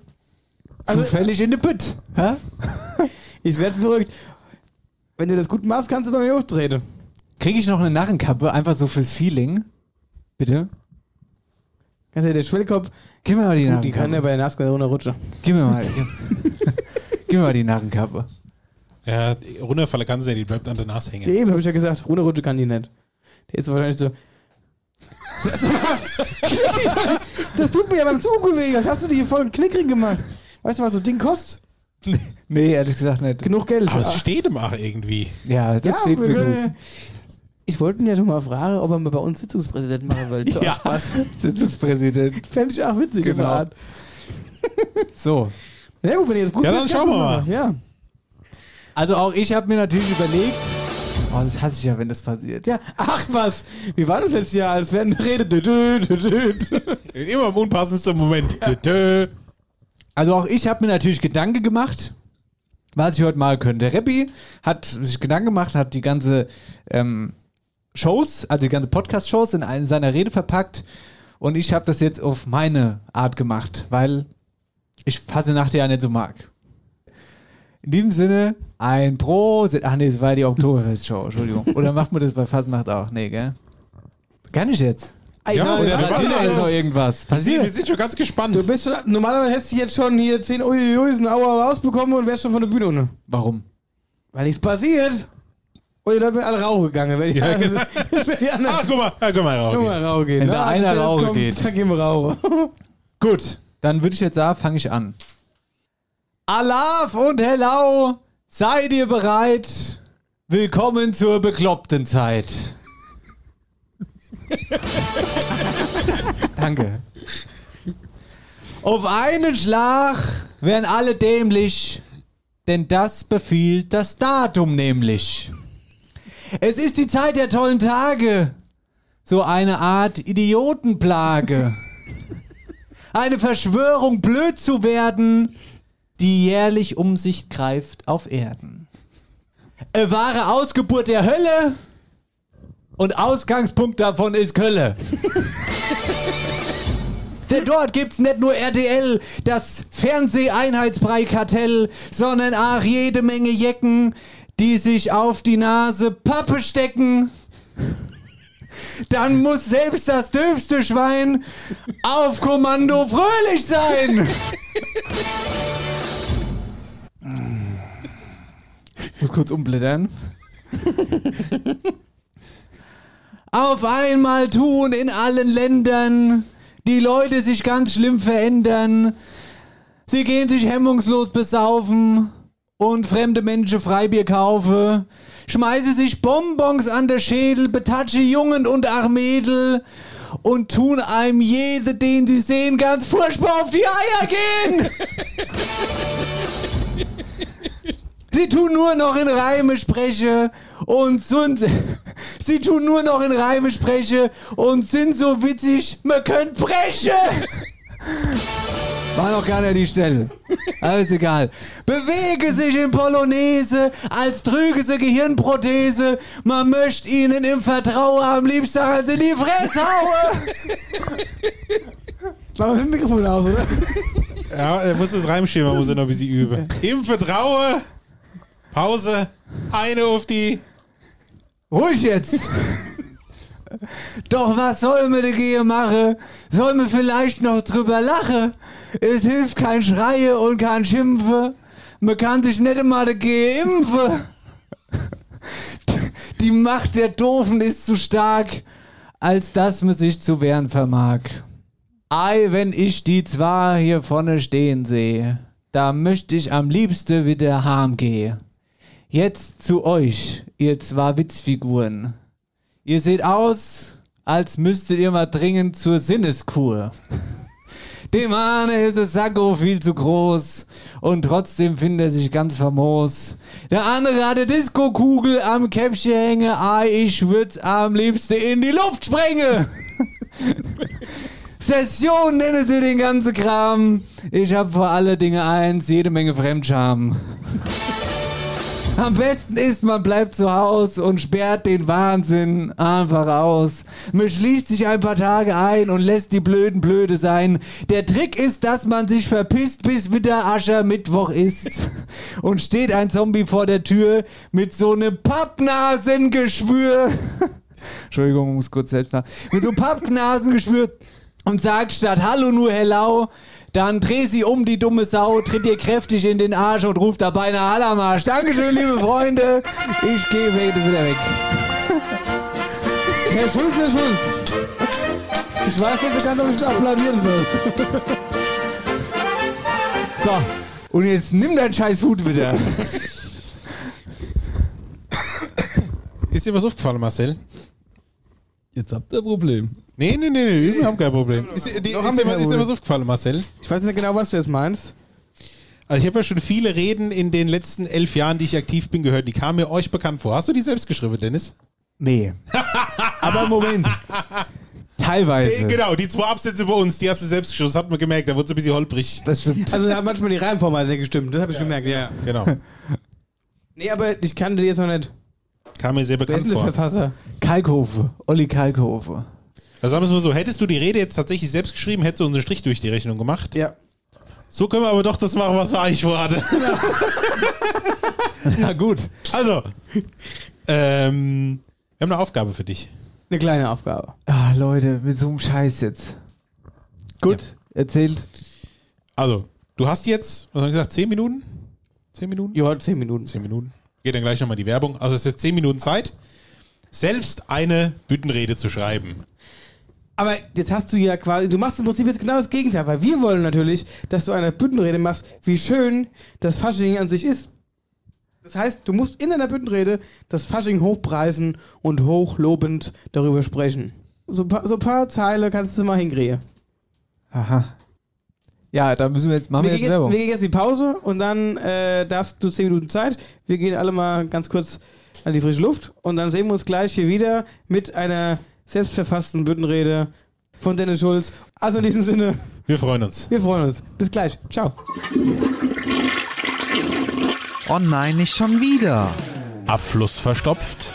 C: Also-
B: zufällig in der Bütt. Hä?
C: Ich werde verrückt. Wenn du das gut machst, kannst du bei mir auftreten.
B: Kriege ich noch eine Narrenkappe, einfach so fürs Feeling? Bitte?
C: Kannst du der Schwellkopf,
B: Gib mir mal die
C: gut, die kann ja
B: Narrenkappe.
C: bei der NASCAR runterrutschen.
B: Gib mir mal. Gib, mir mal die Narrenkappe.
D: Ja, die runterfallen kann sie nicht, die bleibt an der Nase hängen.
C: Ja, eben, habe ich ja gesagt, runterrutschen kann die nicht. Der ist wahrscheinlich so. das tut mir ja beim Zugucken weh. Was hast du dir hier voll einen Knickring gemacht? Weißt du, was so ein Ding kostet?
B: Nee, ehrlich gesagt nicht.
C: Genug Geld.
D: Aber es steht im Ach irgendwie.
B: Ja, das
C: Ja,
B: steht
C: wir
B: mir
C: können
B: gut.
C: ja- Ich wollte ihn ja schon mal fragen, ob er mal bei uns Sitzungspräsident machen will. So,
B: Ja.
C: Spaß.
B: Sitzungspräsident.
C: Fände ich auch witzig.
B: Genau.
C: eine.
B: So.
C: Ja gut, wenn ihr jetzt gut
D: Ja, dann schauen wir mal.
C: Ja.
B: Also auch ich habe mir natürlich überlegt, oh, das hasse ich ja, wenn das passiert.
C: ja. Ach was, wie war das letztes Jahr, als während der Rede? Dü, dü, dü, dü.
D: Immer im unpassendsten Moment. Dö, dö.
B: Also auch ich habe mir natürlich Gedanken gemacht, was ich heute mal könnte. Der Reppi hat sich Gedanken gemacht, hat die ganze ähm, Shows, also die ganze Podcast-Shows in eine, seiner Rede verpackt und ich habe das jetzt auf meine Art gemacht, weil ich Fasenacht ja nicht so mag. In diesem Sinne, ein Pro, ach nee, es war die Oktoberfest-Show, Entschuldigung. Oder macht man das bei Fasenacht auch? Nee, gell? Kann ich jetzt?
D: Ja,
B: Oder
D: wir
B: passiert jetzt noch irgendwas?
D: Wir sind, wir
B: Passiert?
D: sind schon ganz gespannt.
C: Du bist schon, normalerweise hättest du jetzt schon hier 10 Uiuiuisen Auer rausbekommen und wärst schon von der Bühne.
B: Warum?
C: Weil nichts passiert. Oder da wären alle rauchen gegangen. Wenn
D: Ja, genau. Ach, guck mal, ja, guck mal raus.
C: Guck mal, rauchen gehen.
B: Wenn da einer rauchen
C: kommt,
B: geht.
C: Dann gehen wir rauchen.
B: Gut, dann würde ich jetzt sagen, fange ich an. Alaf und Hello, seid ihr bereit? Willkommen zur bekloppten Zeit. Danke. Auf einen Schlag werden alle dämlich, denn das befiehlt das Datum nämlich. Es ist die Zeit der tollen Tage, so eine Art Idiotenplage. Eine Verschwörung, blöd zu werden, die jährlich um sich greift auf Erden. Eine wahre Ausgeburt der Hölle und Ausgangspunkt davon ist Kölle. Denn dort gibt's nicht nur RTL, das Fernseheinheitsbrei-Kartell, sondern auch jede Menge Jecken, die sich auf die Nase Pappe stecken, dann muss selbst das dürfste Schwein auf Kommando fröhlich sein. Ich muss kurz umblättern. Auf einmal tun in allen Ländern die Leute sich ganz schlimm verändern. Sie gehen sich hemmungslos besaufen und fremde Menschen Freibier kaufen. Schmeiße sich Bonbons an der Schädel, betatsche Jungen und Armedel und tun einem jede, den sie sehen, ganz furchtbar auf die Eier gehen. Sie tun nur noch in Reime spreche und sind, sie tun nur noch in Reime spreche und sind so witzig, man könnte breche. War noch gar nicht die Stelle. Alles egal. Bewege sich in Polonaise, als trüge sie Gehirnprothese. Man möchte ihnen im Vertrauen am liebsten als in die Fresse hauen.
C: Mach mal dem Mikrofon aus, oder?
D: Ja, er muss das Reimschema, muss er noch ein bisschen üben. Im Vertrauen. Pause. Eine auf die.
B: Ruhig jetzt! Doch was soll mir die Gehe machen? Soll mir vielleicht noch drüber lachen? Es hilft kein Schreie und kein Schimpfe. Man kann sich nicht immer die Gehe impfen. Die Macht der Doofen ist zu stark, als dass man sich zu wehren vermag. Ei, wenn ich die zwar hier vorne stehen sehe, da möchte ich am liebsten wieder heim gehen. Jetzt zu euch, ihr zwei Witzfiguren. Ihr seht aus, als müsstet ihr mal dringend zur Sinneskur. Dem einen ist das Sakko viel zu groß und trotzdem findet er sich ganz famos. Der andere hat eine Disco-Kugel am Käppchen hänge, ah, ich würd's am liebsten in die Luft sprengen. Session nennen sie den ganzen Kram. Ich hab vor alle Dinge eins, jede Menge Fremdscham. Am besten ist, man bleibt zu Hause und sperrt den Wahnsinn einfach aus. Man schließt sich ein paar Tage ein und lässt die Blöden blöde sein. Der Trick ist, dass man sich verpisst, bis wieder Aschermittwoch ist. Und steht ein Zombie vor der Tür mit so einem Pappnasengeschwür. Entschuldigung, muss kurz selbst nach. Mit so einem Pappnasengeschwür und sagt statt Hallo nur Hello, dann dreh sie um, die dumme Sau, tritt ihr kräftig in den Arsch und ruft dabei eine Hallamarsch. Dankeschön, liebe Freunde. Ich gehe wieder weg.
C: Herr Schulz, Herr Schulz. Ich weiß nicht so ganz, ob ich applaudieren soll.
B: So, und jetzt nimm deinen scheiß Hut wieder.
D: Ist dir was aufgefallen, Marcel?
E: Jetzt habt ihr ein Problem.
D: Nee, nee, nee, nee, wir haben kein Problem. Ist,
C: Noch
D: ist,
C: haben
D: dir,
C: wir
D: was-
C: kein
D: ist dir was
C: Problem.
D: aufgefallen, Marcel?
C: Ich weiß nicht genau, was du jetzt meinst.
D: Also ich habe ja schon viele Reden in den letzten elf Jahren, die ich aktiv bin, gehört. Die kamen mir euch bekannt vor. Hast du die selbst geschrieben, Dennis?
B: Nee. Aber Moment. Teilweise.
D: Genau, die zwei Absätze bei uns, die hast du selbst geschrieben. Das hat man gemerkt, da wurde es ein bisschen holprig.
B: Das stimmt.
C: Also da hat manchmal die Reimform halt nicht gestimmt, das habe ich gemerkt, ja.
D: Genau.
C: Nee, aber ich kannte die jetzt noch nicht.
D: Kam mir sehr
C: Wer ist
D: bekannt
C: denn der
D: vor.
C: Verfasser?
B: Kalkhofe. Olli Kalkhofe.
D: Also sagen wir es mal so, hättest du die Rede jetzt tatsächlich selbst geschrieben, hättest du uns einen Strich durch die Rechnung gemacht.
C: Ja.
D: So können wir aber doch das machen, was wir eigentlich vorhatten.
B: Na gut.
D: Also, ähm, wir haben eine Aufgabe für dich.
C: Eine kleine Aufgabe.
B: Ah, Leute, mit so einem Scheiß jetzt. Gut, erzählt.
D: Also, du hast jetzt, was haben wir gesagt, 10 Minuten? 10 Minuten?
C: Ja, 10 Minuten.
D: 10 Minuten. Geht dann gleich nochmal die Werbung. Also, es ist jetzt 10 Minuten Zeit, selbst eine Büttenrede zu schreiben.
C: Aber jetzt hast du ja quasi, du machst im Prinzip jetzt genau das Gegenteil, weil wir wollen natürlich, dass du eine Büttenrede machst, wie schön das Fasching an sich ist. Das heißt, du musst in deiner Büttenrede das Fasching hochpreisen und hochlobend darüber sprechen. So ein paar, so ein paar Zeile kannst du mal hinkriegen.
B: Aha. Ja, da müssen wir jetzt, machen
C: Wir
B: wir
C: gehen,
B: jetzt
C: jetzt,
B: Werbung.
C: wir gehen jetzt in die Pause und dann äh, darfst du 10 Minuten Zeit. Wir gehen alle mal ganz kurz an die frische Luft und dann sehen wir uns gleich hier wieder mit einer selbstverfassten Büttenrede von Dennis Schulz. Also in diesem Sinne,
D: Wir freuen uns.
C: wir freuen uns. Bis gleich. Ciao.
I: Oh nein, nicht schon wieder.
F: Abfluss verstopft,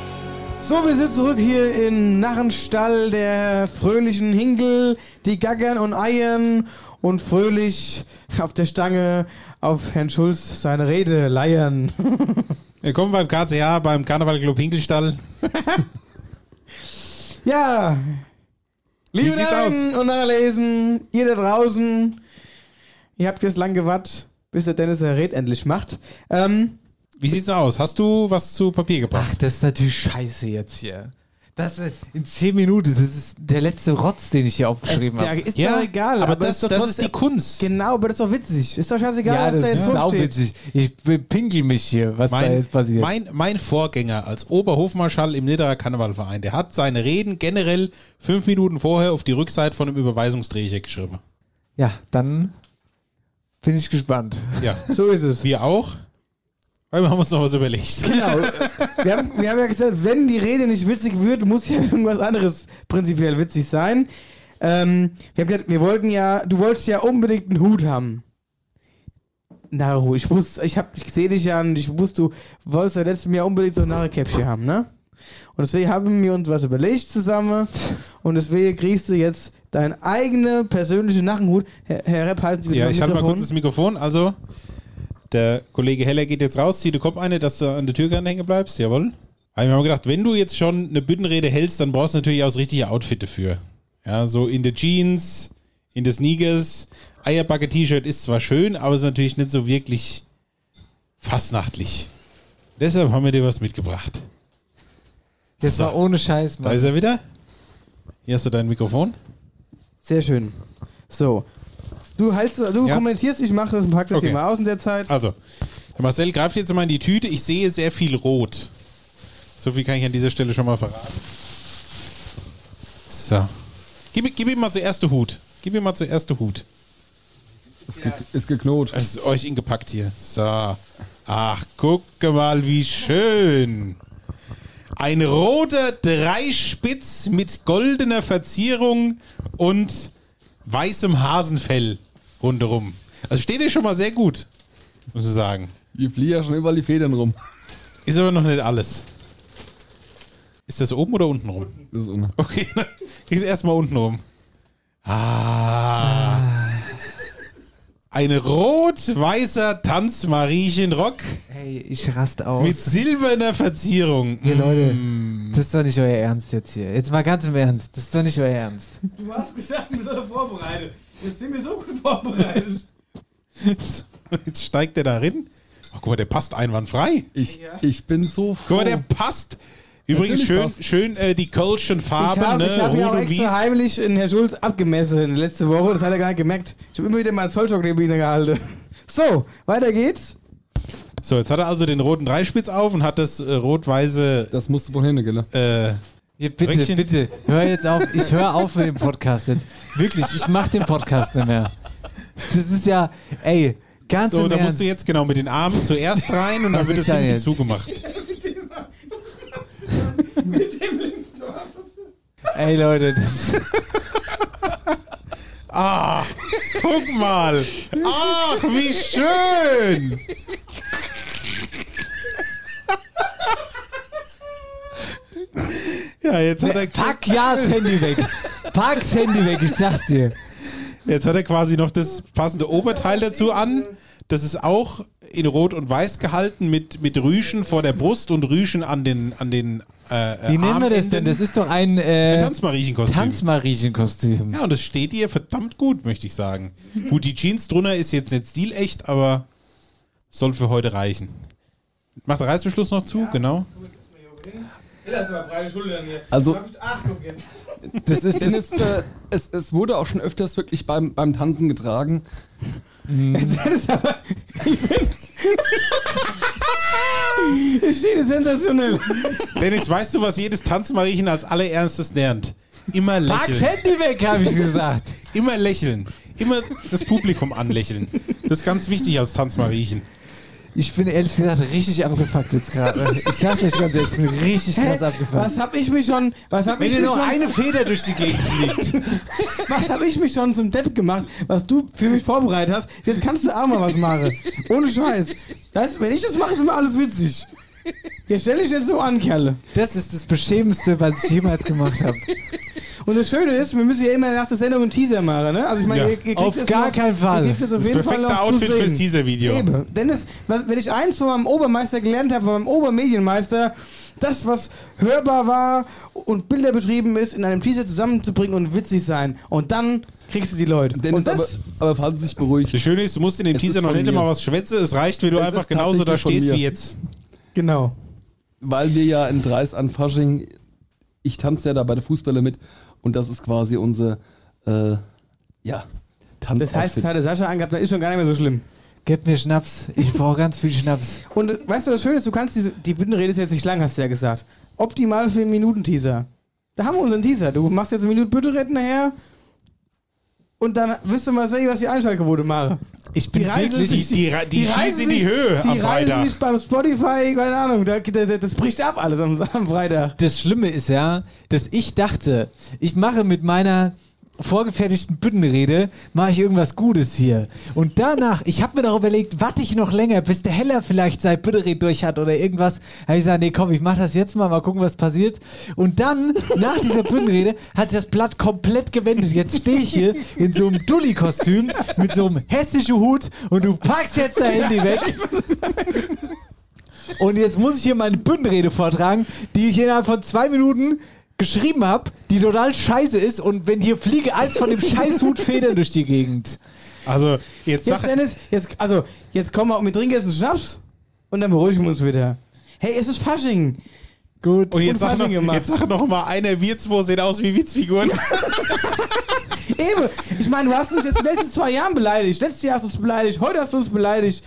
C: So, wir sind zurück hier in Narrenstall der fröhlichen Hinkel, die gaggern und eiern und fröhlich auf der Stange auf Herrn Schulz seine Rede leiern.
D: Willkommen beim KCH, beim Karneval Club Hinkelstall.
C: Ja, liebe Narren und Narrlesen, ihr da draußen, ihr habt jetzt lang gewartet, bis der Dennis der Red endlich macht. Ähm,
D: Wie sieht's aus? Hast du was zu Papier
B: Ach,
D: gebracht?
B: das ist natürlich scheiße jetzt hier. Das äh, in 10 Minuten, das ist der letzte Rotz, den ich hier
C: es,
B: aufgeschrieben
C: der
B: habe.
C: ist doch egal,
D: aber, das,
C: doch
D: das ist die Kunst.
C: Genau, aber das ist doch witzig. Ist doch scheißegal,
B: Ja,
C: was
B: das
C: da jetzt
B: ist auch witzig. Ich pinkel mich hier, was da
D: Mein,
B: jetzt passiert.
D: mein, mein Vorgänger als Oberhofmarschall im Niederer Karnevalverein, der hat seine Reden generell fünf Minuten vorher auf die Rückseite von einem Überweisungsdrehcher geschrieben.
B: ja, dann bin ich gespannt.
D: Ja,
C: So ist es.
D: wir auch. Weil wir haben uns noch was überlegt.
C: Genau. Wir haben, wir haben ja gesagt, wenn die Rede nicht witzig wird, muss ja irgendwas anderes prinzipiell witzig sein. Ähm, wir haben gesagt, wir wollten ja, du wolltest ja unbedingt einen Hut haben. Naru, ich wusste, ich hab, ich sehe dich ja und ich wusste, du wolltest ja letztes Jahr unbedingt so ein Narrekäppchen haben, ne? Und deswegen haben wir uns was überlegt zusammen und deswegen kriegst du jetzt deinen eigenen persönlichen Narrenhut. Herr, Herr Repp, halten Sie bitte
D: Ja, ich halte mal kurz das Mikrofon. Also, der Kollege Heller geht jetzt raus, zieht den Kopf eine, dass du an der Türkante hängen bleibst. Jawohl. Aber wir haben gedacht, wenn du jetzt schon eine Büttenrede hältst, dann brauchst du natürlich auch das richtige Outfit dafür. Ja, so in der Jeans, in der Sneakers. Eierbacke-T-Shirt ist zwar schön, aber ist natürlich nicht so wirklich fastnachtlich. Deshalb haben wir dir was mitgebracht.
B: Jetzt
D: So.
B: mal ohne Scheiß,
D: Da ist
B: Mann.
D: er wieder. Hier hast du dein Mikrofon.
C: Sehr schön. So. Du, hältst, du
D: Ja.
C: kommentierst, ich mache das und pack das
D: Okay.
C: hier mal aus in der Zeit.
D: Also, der Marcel greift jetzt mal in die Tüte. Ich sehe sehr viel Rot. So viel kann ich an dieser Stelle schon mal verraten. So. Gib, gib ihm mal zuerst den Hut. Gib ihm mal zuerst den Hut.
E: Ist, ge ist geknot.
D: Es ist euch ingepackt hier. So. Ach, gucke mal, wie schön. Ein roter Dreispitz mit goldener Verzierung und weißem Hasenfell rundherum. Also steht ihr schon mal sehr gut, muss ich sagen.
E: Hier fliegen ja schon überall die Federn rum.
D: Ist aber noch nicht alles. Ist das oben oder unten rum?
E: Das ist un
D: Okay, dann kriegst du erstmal unten rum. Ah. Ein rot-weißer Tanzmariechenrock
B: Ey, ich rast aus.
D: mit silberner Verzierung.
B: Hier, Leute,
D: Mm.
B: das ist doch nicht euer Ernst jetzt hier. Jetzt mal ganz im Ernst. Das ist doch nicht euer Ernst.
C: Du hast gesagt, wir sind vorbereitet. Jetzt sind wir so gut vorbereitet.
D: Jetzt steigt der da rein. Oh, guck mal, der passt einwandfrei.
E: ich, ich bin so froh.
D: Guck mal, der passt. Übrigens schön,
E: passt.
D: schön äh, die Kölschen
C: Ich
D: Farben,
C: habe
D: ne?
C: ich hab ja auch
D: Rot und
C: extra
D: Wies.
C: heimlich in Herr Schulz abgemessen letzte Woche. Das hat er gar nicht gemerkt. Ich habe immer wieder mal einen Zollstock neben ihn gehalten. So, weiter geht's.
D: So, jetzt hat er also den roten Dreispitz auf und hat das äh, rot-weiße
E: Das musst du von hinten, gell?
D: äh,
B: Hier, bitte,
D: Röckchen.
B: bitte, hör jetzt auf. Ich höre auf mit dem Podcast jetzt. Wirklich, ich mach den Podcast nicht mehr. Das ist ja, ey, ganz
D: So,
B: im
D: da
B: Ernst.
D: musst du jetzt genau mit den Armen zuerst rein und dann
B: Was
D: wird es
B: da
D: hinten
B: jetzt?
D: zugemacht.
B: Ey, Leute, das,
D: Ah, guck mal. Ach, wie schön. Ja, jetzt hat er,
B: pack ja das Handy weg. Pack das Handy weg, ich sag's dir.
D: jetzt hat er quasi noch das passende Oberteil dazu an. Das ist auch in Rot und Weiß gehalten mit, mit Rüschen vor der Brust und Rüschen an den, an den äh,
B: Wie nennen wir das denn? Das ist doch ein äh,
D: Tanzmariechenkostüm.
B: Tanzmariechenkostüm.
D: Ja, und das steht ihr verdammt gut, möchte ich sagen. Gut, die Jeans drunter ist jetzt nicht stilecht, aber soll für heute reichen. Macht der Reißverschluss noch zu? Genau.
E: Also.
B: Das ist das,
E: es, äh, es, es wurde auch schon öfters wirklich beim, beim Tanzen getragen.
C: Das ist aber, ich finde, Ich stehe sensationell.
D: Dennis, weißt du, was jedes Tanzmariechen als allerernstes lernt? Immer
B: Pack's
D: lächeln.
B: Handy weg, habe ich gesagt.
D: Immer lächeln. Immer das Publikum anlächeln. Das ist ganz wichtig als Tanzmariechen.
B: Ich bin ehrlich gesagt richtig abgefuckt jetzt gerade. Ich sag's euch ganz ehrlich, ich bin richtig krass abgefuckt.
C: Was hab ich mich schon, was hab
B: Wenn
C: ich
B: dir
C: mich
B: noch
C: schon,
B: eine Feder durch die Gegend fliegt.
C: was hab ich mich schon zum Depp gemacht, was du für mich vorbereitet hast? Jetzt kannst du auch mal was machen. Ohne Scheiß. Das, wenn ich das mache, ist immer alles witzig. Jetzt stell dich nicht so an, Kerle.
B: Das ist das Beschämendste, was ich jemals gemacht habe.
C: Und das Schöne ist, wir müssen ja immer nach der Sendung einen Teaser machen, ne? Also ich meine,
D: Ja.
C: ihr, ihr kriegt
B: Auf
C: das
B: gar
C: noch,
B: keinen Fall.
C: Ihr das auf
D: Das
C: jeden Fall
D: perfekte
C: noch
D: Outfit
C: zu sehen.
D: fürs Teaser-Video.
C: Eben. Dennis, was, wenn ich eins von meinem Obermeister gelernt habe, von meinem Obermedienmeister, das, was hörbar war und Bilder beschrieben ist, in einem Teaser zusammenzubringen und witzig sein. Und dann kriegst du die Leute.
E: Dennis,
C: und
E: aber,
C: das,
E: aber falls Sie sich beruhigt.
D: Das Schöne ist, du musst in dem
E: Es
D: Teaser noch nicht immer was schwätzen. Es reicht, wenn du
E: Es
D: einfach genauso da stehst
E: mir.
D: wie jetzt.
C: genau.
E: weil wir ja in Dreis an Fasching, ich tanze ja da bei der Fußballer mit und das ist quasi unser, äh, ja, Tanzoutfit.
C: Das heißt, das hat der Sascha angehabt, das ist schon gar nicht mehr so schlimm.
B: Gib mir Schnaps. Ich brauche ganz viel Schnaps.
C: Und weißt du, das Schöne ist, du kannst diese, die Büttenrede ist jetzt nicht lang, hast du ja gesagt. Optimal für einen Minuten-Teaser. Da haben wir unseren Teaser. Du machst jetzt eine Minute Büttenrede nachher und dann wirst du mal sehen, was die Einschaltquote mache.
B: Ich bin
C: Die Reise
B: wirklich.
C: sich-
D: Die, die, die,
C: reißen
D: schießen in die Höhe
C: Die
D: am Freitag.
C: sich beim Spotify, keine Ahnung, da, da, das bricht ab alles am, am Freitag.
B: Das Schlimme ist ja, dass ich dachte, ich mache mit meiner vorgefertigten Büttenrede, mache ich irgendwas Gutes hier. Und danach, ich habe mir doch überlegt, warte ich noch länger, bis der Heller vielleicht sein Büttenrede durch hat oder irgendwas. Habe ich gesagt, nee, komm, ich mache das jetzt mal, mal gucken, was passiert. Und dann, nach dieser Büttenrede, hat sich das Blatt komplett gewendet. Jetzt stehe ich hier in so einem Dulli-Kostüm mit so einem hessischen Hut und du packst jetzt dein Handy weg. Und jetzt muss ich hier meine Büttenrede vortragen, die ich innerhalb von zwei Minuten geschrieben habe, die total scheiße ist. Und wenn hier fliege eins von dem Scheißhut Federn durch die Gegend.
D: Also, jetzt
C: Jetzt,
D: sag,
C: Dennis, jetzt, also, jetzt kommen wir, wir trinken jetzt einen Schnaps und dann beruhigen wir uns wieder. Hey, es ist Fasching.
B: Gut.
D: und jetzt sag, noch,
C: gemacht.
D: jetzt sag noch mal, einer, wir zwei sehen aus wie Witzfiguren.
C: Eben. Ich meine, du hast uns jetzt die letzten zwei Jahre beleidigt. Letztes Jahr hast du uns beleidigt. Heute hast du uns beleidigt.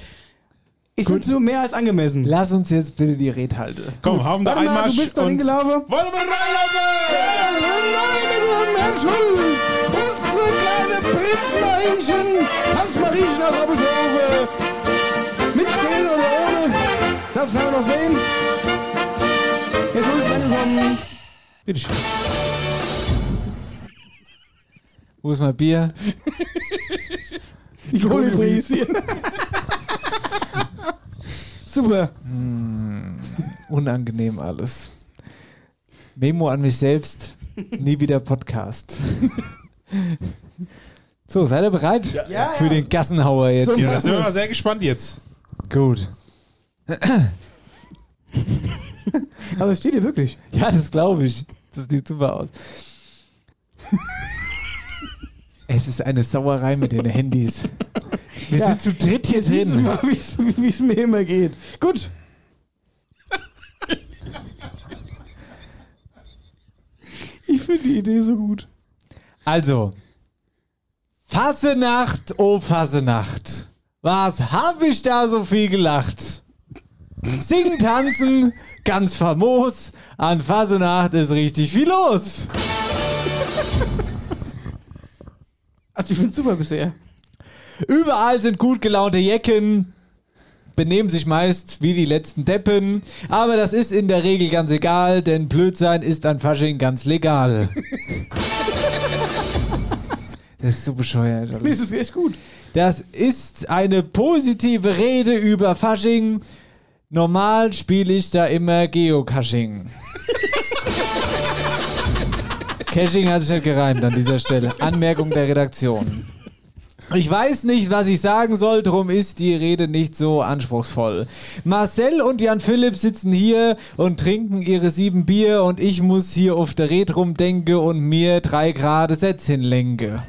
C: Ich finde es nur mehr als angemessen.
B: Lass uns jetzt bitte die Rede halten.
D: Komm, haben da
C: Warte mal,
D: Einmarsch
C: du bist da
D: und
C: hingelaufen.
D: wollen wir reinlassen!
C: Nein, mit Herrn Schulz. Unsere kleine Prinzmariechen. Tanzmariechen aus Robbesofe. Mit Szenen oder ohne. Das werden wir noch sehen. Herr Schulz, angekommen.
D: Bitte schön.
B: Wo ist mein Bier?
C: Die Kolibris hier. Super.
B: Unangenehm alles. Memo an mich selbst. Nie wieder Podcast. So, seid ihr bereit?
C: Ja,
B: Für den Gassenhauer jetzt.
C: So,
D: Ja, da sind wir mal sehr gespannt jetzt.
B: Gut.
C: Aber es steht hier wirklich.
B: Ja, das glaube ich. Das sieht super aus. Es ist eine Sauerei mit den Handys. Wir
C: Ja.
B: sind zu dritt hier drin.
C: wie es- mir immer geht. Gut. Ich finde die Idee so gut.
B: Also, Fassenacht, oh Fassenacht. Was hab ich da so viel gelacht? Singen, tanzen, ganz famos. An Fassenacht ist richtig viel los.
C: Also ich finde es super bisher.
B: Überall sind gut gelaunte Jecken, benehmen sich meist wie die letzten Deppen, aber das ist in der Regel ganz egal, denn Blödsein ist an Fasching ganz legal. Das ist so bescheuert.
C: Nee,
B: alles.
C: das ist echt gut.
B: Das ist eine positive Rede über Fasching. Normal spiele ich da immer Geocaching. Caching hat sich nicht gereimt an dieser Stelle. Anmerkung der Redaktion. Ich weiß nicht, was ich sagen soll, drum ist die Rede nicht so anspruchsvoll. Marcel und Jan Philipp sitzen hier und trinken ihre sieben Bier und ich muss hier auf der Red rumdenke und mir drei Grad Sätze hinlenke.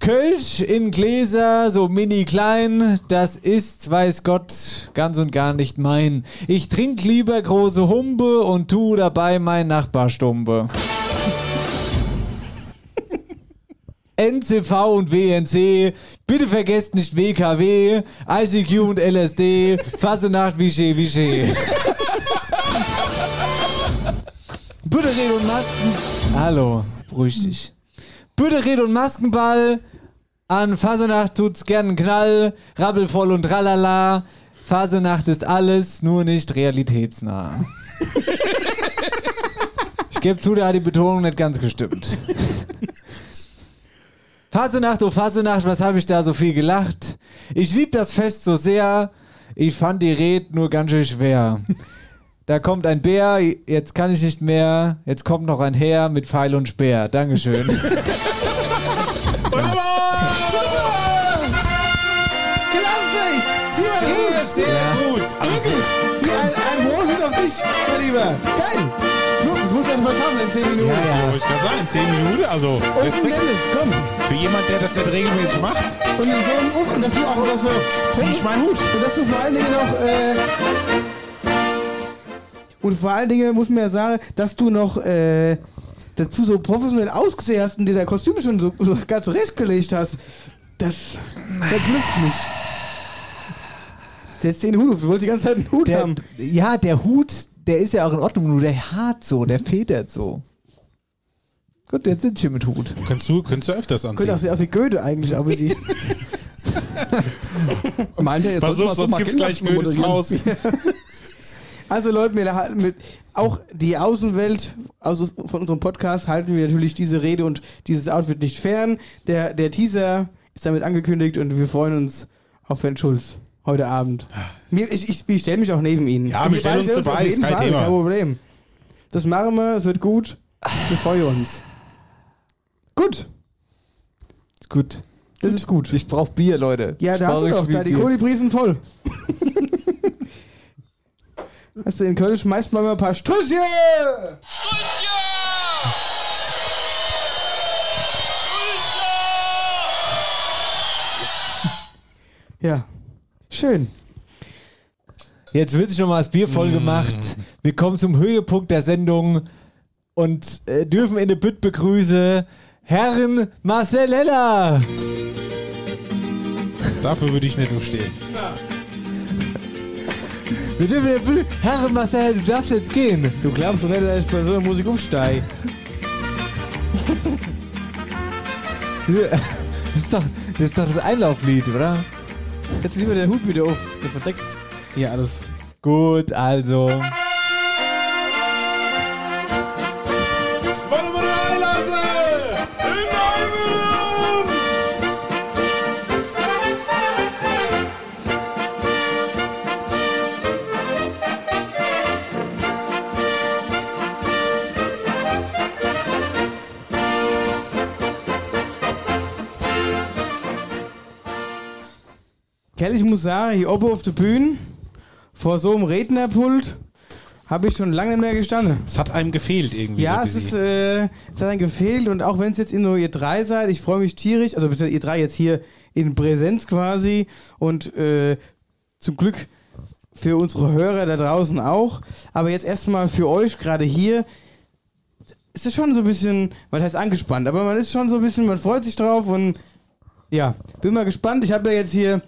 B: Kölsch in Gläser, so mini klein, das ist, weiß Gott, ganz und gar nicht mein. Ich trink lieber große Humpe und tu dabei mein Nachbar stumpe. NCV und WNC. Bitte vergesst nicht WKW, ICQ und LSD. Fasenacht, Vichy, Vichy. Büttered und Masken. Hallo, beruhig dich. Büttered und Maskenball. An Fasenacht tut's gern einen Knall. Rabbelvoll und tralala. Fasenacht ist alles, nur nicht realitätsnah. ich gebe zu, da hat die Betonung nicht ganz gestimmt. Fasenacht, oh Fasenacht, was habe ich da so viel gelacht? Ich lieb das Fest so sehr. Ich fand die Red nur ganz schön schwer. Da kommt ein Bär, jetzt kann ich nicht mehr. Jetzt kommt noch ein Herr mit Pfeil und Speer. Dankeschön.
C: Klasse!
D: Sehr, sehr gut. Also,
C: Wirklich! Auf dich, mein Lieber! Geil! Musst du erst mal schaffen in 10 Minuten.
D: ja. Ich kann sagen, 10 Minuten, also
C: Und
D: Respekt
C: Dennis, komm!
D: für jemand, der das nicht regelmäßig macht.
C: Und so ein Uf, und dass du auch so, so
D: Zieh ich meinen Hut.
C: Und dass du vor allen Dingen noch, äh, und vor allen Dingen muss man ja sagen, dass du noch, äh, dazu so professionell ausgesehen hast und dir dein Kostüm schon so, so gar zurechtgelegt hast. Das verblüfft mich. Der ist 10 Hut, auf, du wolltest die ganze Zeit einen Hut
B: Der,
C: haben.
B: ja, der Hut, der ist ja auch in Ordnung, nur der hart so, der federt so. Gut, jetzt sind hier mit Hut.
D: Könntest du, könntest du öfters
C: Könnte auch
D: anziehen.
C: sehr aus wie Goethe eigentlich, aber sie.
E: Meint er, jetzt
D: Pass auf,
E: so
D: sonst gibt's gleich Goethes. Maus.
C: Also Leute, wir halten mit, auch die Außenwelt also von unserem Podcast halten wir natürlich diese Rede und dieses Outfit nicht fern. Der, der Teaser ist damit angekündigt und wir freuen uns auf Herrn Schulz heute Abend. Mir, ich ich, ich stelle mich auch neben ihn.
D: Ja, wir stellen uns dabei, ist kein
C: Fall,
D: Thema.
C: Kein Problem. Das machen wir, es wird gut. Wir freuen uns. Gut,
B: Ist gut.
C: das ist gut.
B: Ich brauch Bier, Leute.
C: Ja,
B: ich
C: da hast du doch, da die sind voll. Hast du in Köln schmeißt man mal ein paar Strüsschen! Ja, schön.
B: Jetzt wird sich nochmal das Bier voll gemacht. Wir kommen zum Höhepunkt der Sendung und äh, dürfen in der Bütt begrüßen Herrn Marcel Heller.
D: Dafür würde ich nicht aufstehen.
B: Wir dürfen in der Bütt Herr Marcel, du darfst jetzt gehen.
C: Du glaubst doch nicht, dass ich bei so einer Musik aufsteige.
B: Das ist doch das, ist doch das Einlauflied, oder?
C: Jetzt lieber den Hut wieder auf. Du verdeckst hier alles.
B: Gut, also.
C: Kell, ich muss sagen, hier oben auf der Bühne, vor so einem Rednerpult, habe ich schon lange nicht mehr gestanden.
D: Es hat einem gefehlt irgendwie.
C: Ja, es ist, äh, es hat dann gefehlt und auch wenn es jetzt nur ihr drei seid, ich freue mich tierisch, also bitte ihr drei jetzt hier in Präsenz quasi und äh, zum Glück für unsere Hörer da draußen auch, aber jetzt erstmal für euch gerade hier ist es schon so ein bisschen, was heißt angespannt, aber man ist schon so ein bisschen, man freut sich drauf und ja, bin mal gespannt. Ich habe ja jetzt hier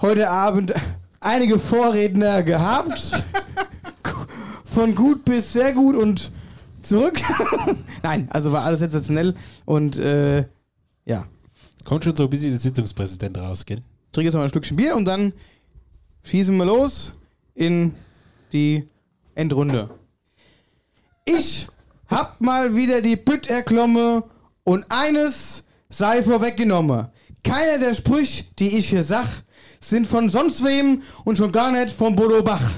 C: heute Abend einige Vorredner gehabt. Von gut bis sehr gut und zurück. Nein, also war alles sensationell und äh, ja.
D: Kommt schon so ein bisschen der Sitzungspräsident raus, gell?
C: Trinke jetzt noch ein Stückchen Bier und dann schießen wir los in die Endrunde. Ich hab mal wieder die Bütt erklomme und eines sei vorweggenommen. Keiner der Sprüche, die ich hier sag, sind von sonst wem und schon gar nicht von Bodo Bach.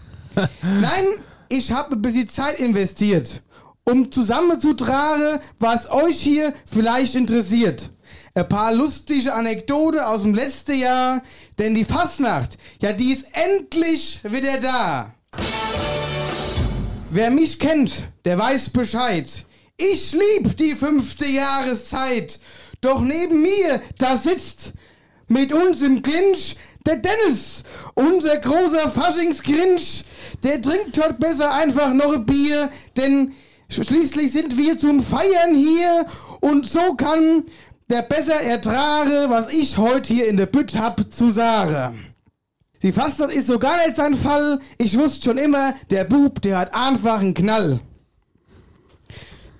C: Nein, ich habe ein bisschen Zeit investiert, um zusammenzutragen, was euch hier vielleicht interessiert. Ein paar lustige Anekdoten aus dem letzten Jahr, denn die Fastnacht, ja, die ist endlich wieder da. Wer mich kennt, der weiß Bescheid. Ich lieb die fünfte Jahreszeit. Doch neben mir, da sitzt mit uns im Clinch der Dennis, unser großer Faschingsgrinch. Der trinkt heute besser einfach noch ein Bier, denn schließlich sind wir zum Feiern hier Und so kann der besser ertrage, was ich heute hier in der Bütt hab zu sagen. Die Fastnacht ist so gar nicht sein Fall. Ich wusste schon immer, der Bub, der hat einfach einen Knall.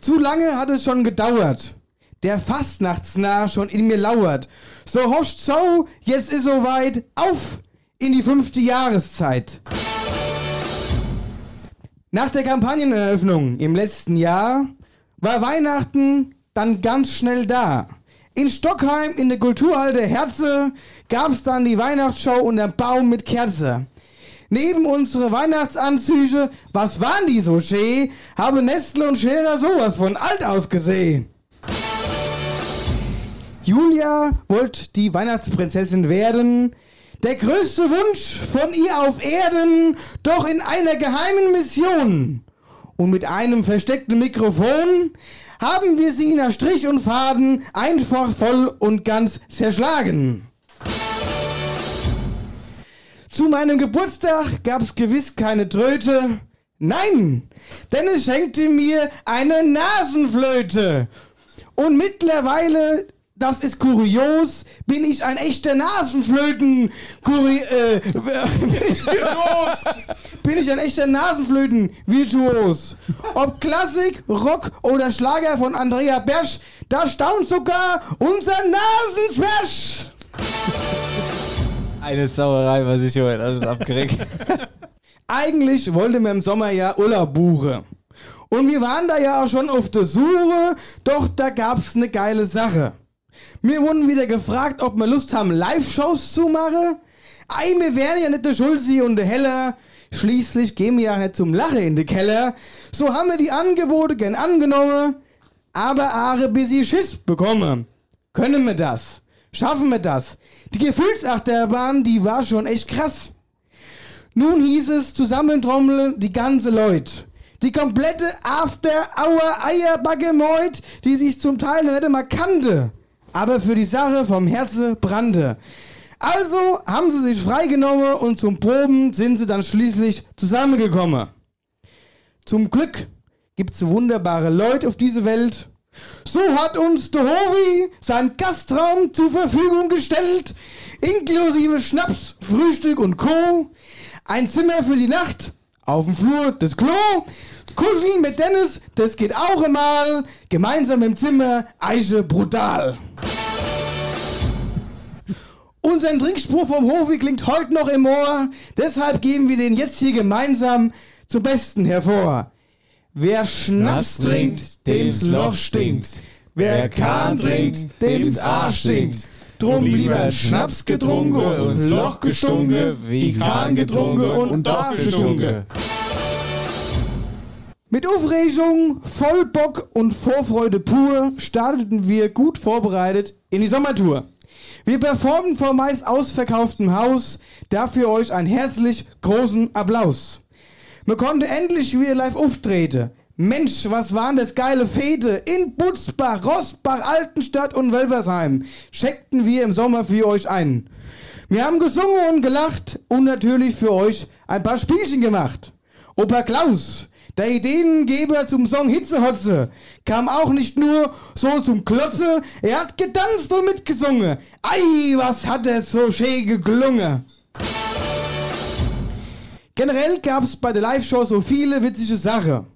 C: Zu lange hat es schon gedauert. Der Fastnachtsnah schon in mir lauert. So hoscht so, jetzt ist soweit, auf in die fünfte Jahreszeit. Nach der Kampagneneröffnung im letzten Jahr war Weihnachten dann ganz schnell da. In Stockheim in der Kulturhalle Herze gab's dann die Weihnachtsshow unterm Baum mit Kerze. Neben unsere Weihnachtsanzüge, was waren die so schee, habe Nestle und Scherer sowas von alt ausgesehen. Julia wollte die Weihnachtsprinzessin werden. Der größte Wunsch von ihr auf Erden, doch in einer geheimen Mission. Und mit einem versteckten Mikrofon haben wir sie nach Strich und Faden einfach voll und ganz zerschlagen. Zu meinem Geburtstag gab's gewiss keine Tröte. Nein, denn es schenkte mir eine Nasenflöte. Und mittlerweile, das ist kurios, bin ich ein echter Nasenflöten. Kuri äh, bin ich ein echter Nasenflöten-Virtuos. Ob Klassik, Rock oder Schlager von Andrea Bersch, da staunt sogar unser Nasenzwersch.
B: Eine Sauerei, was ich höre. Das ist abgeregt.
C: Eigentlich wollte man im Sommer ja Urlaub buchen. Und wir waren da ja auch schon auf der Suche, doch da gab's ne geile Sache. Wir wurden wieder gefragt, ob wir Lust haben, Live-Shows zu machen. Ei, wir wären ja nicht der Schulzi und der Heller. Schließlich gehen wir ja nicht zum Lachen in den Keller. So haben wir die Angebote gern angenommen, aber Aare bis sie Schiss bekommen. Können wir das? Schaffen wir das? Die Gefühlsachterbahn, die war schon echt krass. Nun hieß es zusammentrommeln die ganze Leut. Die komplette After Hour Eierbagge Meut, die sich zum Teil nicht einmal kannte, aber für die Sache vom Herze brannte. Also haben sie sich freigenommen und zum Proben sind sie dann schließlich zusammengekommen. Zum Glück gibt's wunderbare Leute auf diese Welt. So hat uns der Hovi seinen Gastraum zur Verfügung gestellt, inklusive Schnaps, Frühstück und Co. Ein Zimmer für die Nacht, auf dem Flur das Klo, kuscheln mit Dennis, das geht auch einmal, gemeinsam im Zimmer, Eiche brutal. Unser Trinkspruch vom Hofi klingt heute noch im Ohr, deshalb geben wir den jetzt hier gemeinsam zum Besten hervor. Wer Schnaps trinkt, dem's Loch stinkt. Wer Kahn trinkt, dem's Arsch stinkt. Drum lieber Schnaps getrunken und Loch gestunken, Kahn getrunken und doch gestunken. Mit Aufregung, voll Bock und Vorfreude pur starteten wir gut vorbereitet in die Sommertour. Wir performen vor meist ausverkauftem Haus, dafür euch einen herzlich großen Applaus. Man konnte endlich wieder live auftreten. Mensch, was waren das geile Fete in Butzbach, Rossbach, Altenstadt und Wölversheim. Checkten wir im Sommer für euch ein. Wir haben gesungen und gelacht und natürlich für euch ein paar Spielchen gemacht. Opa Klaus, der Ideengeber zum Song Hitzehotze, kam auch nicht nur so zum Klotze, er hat getanzt und mitgesungen. Ei, was hat er so schön geklungen. Generell gab's bei der Live-Show so viele witzige Sachen.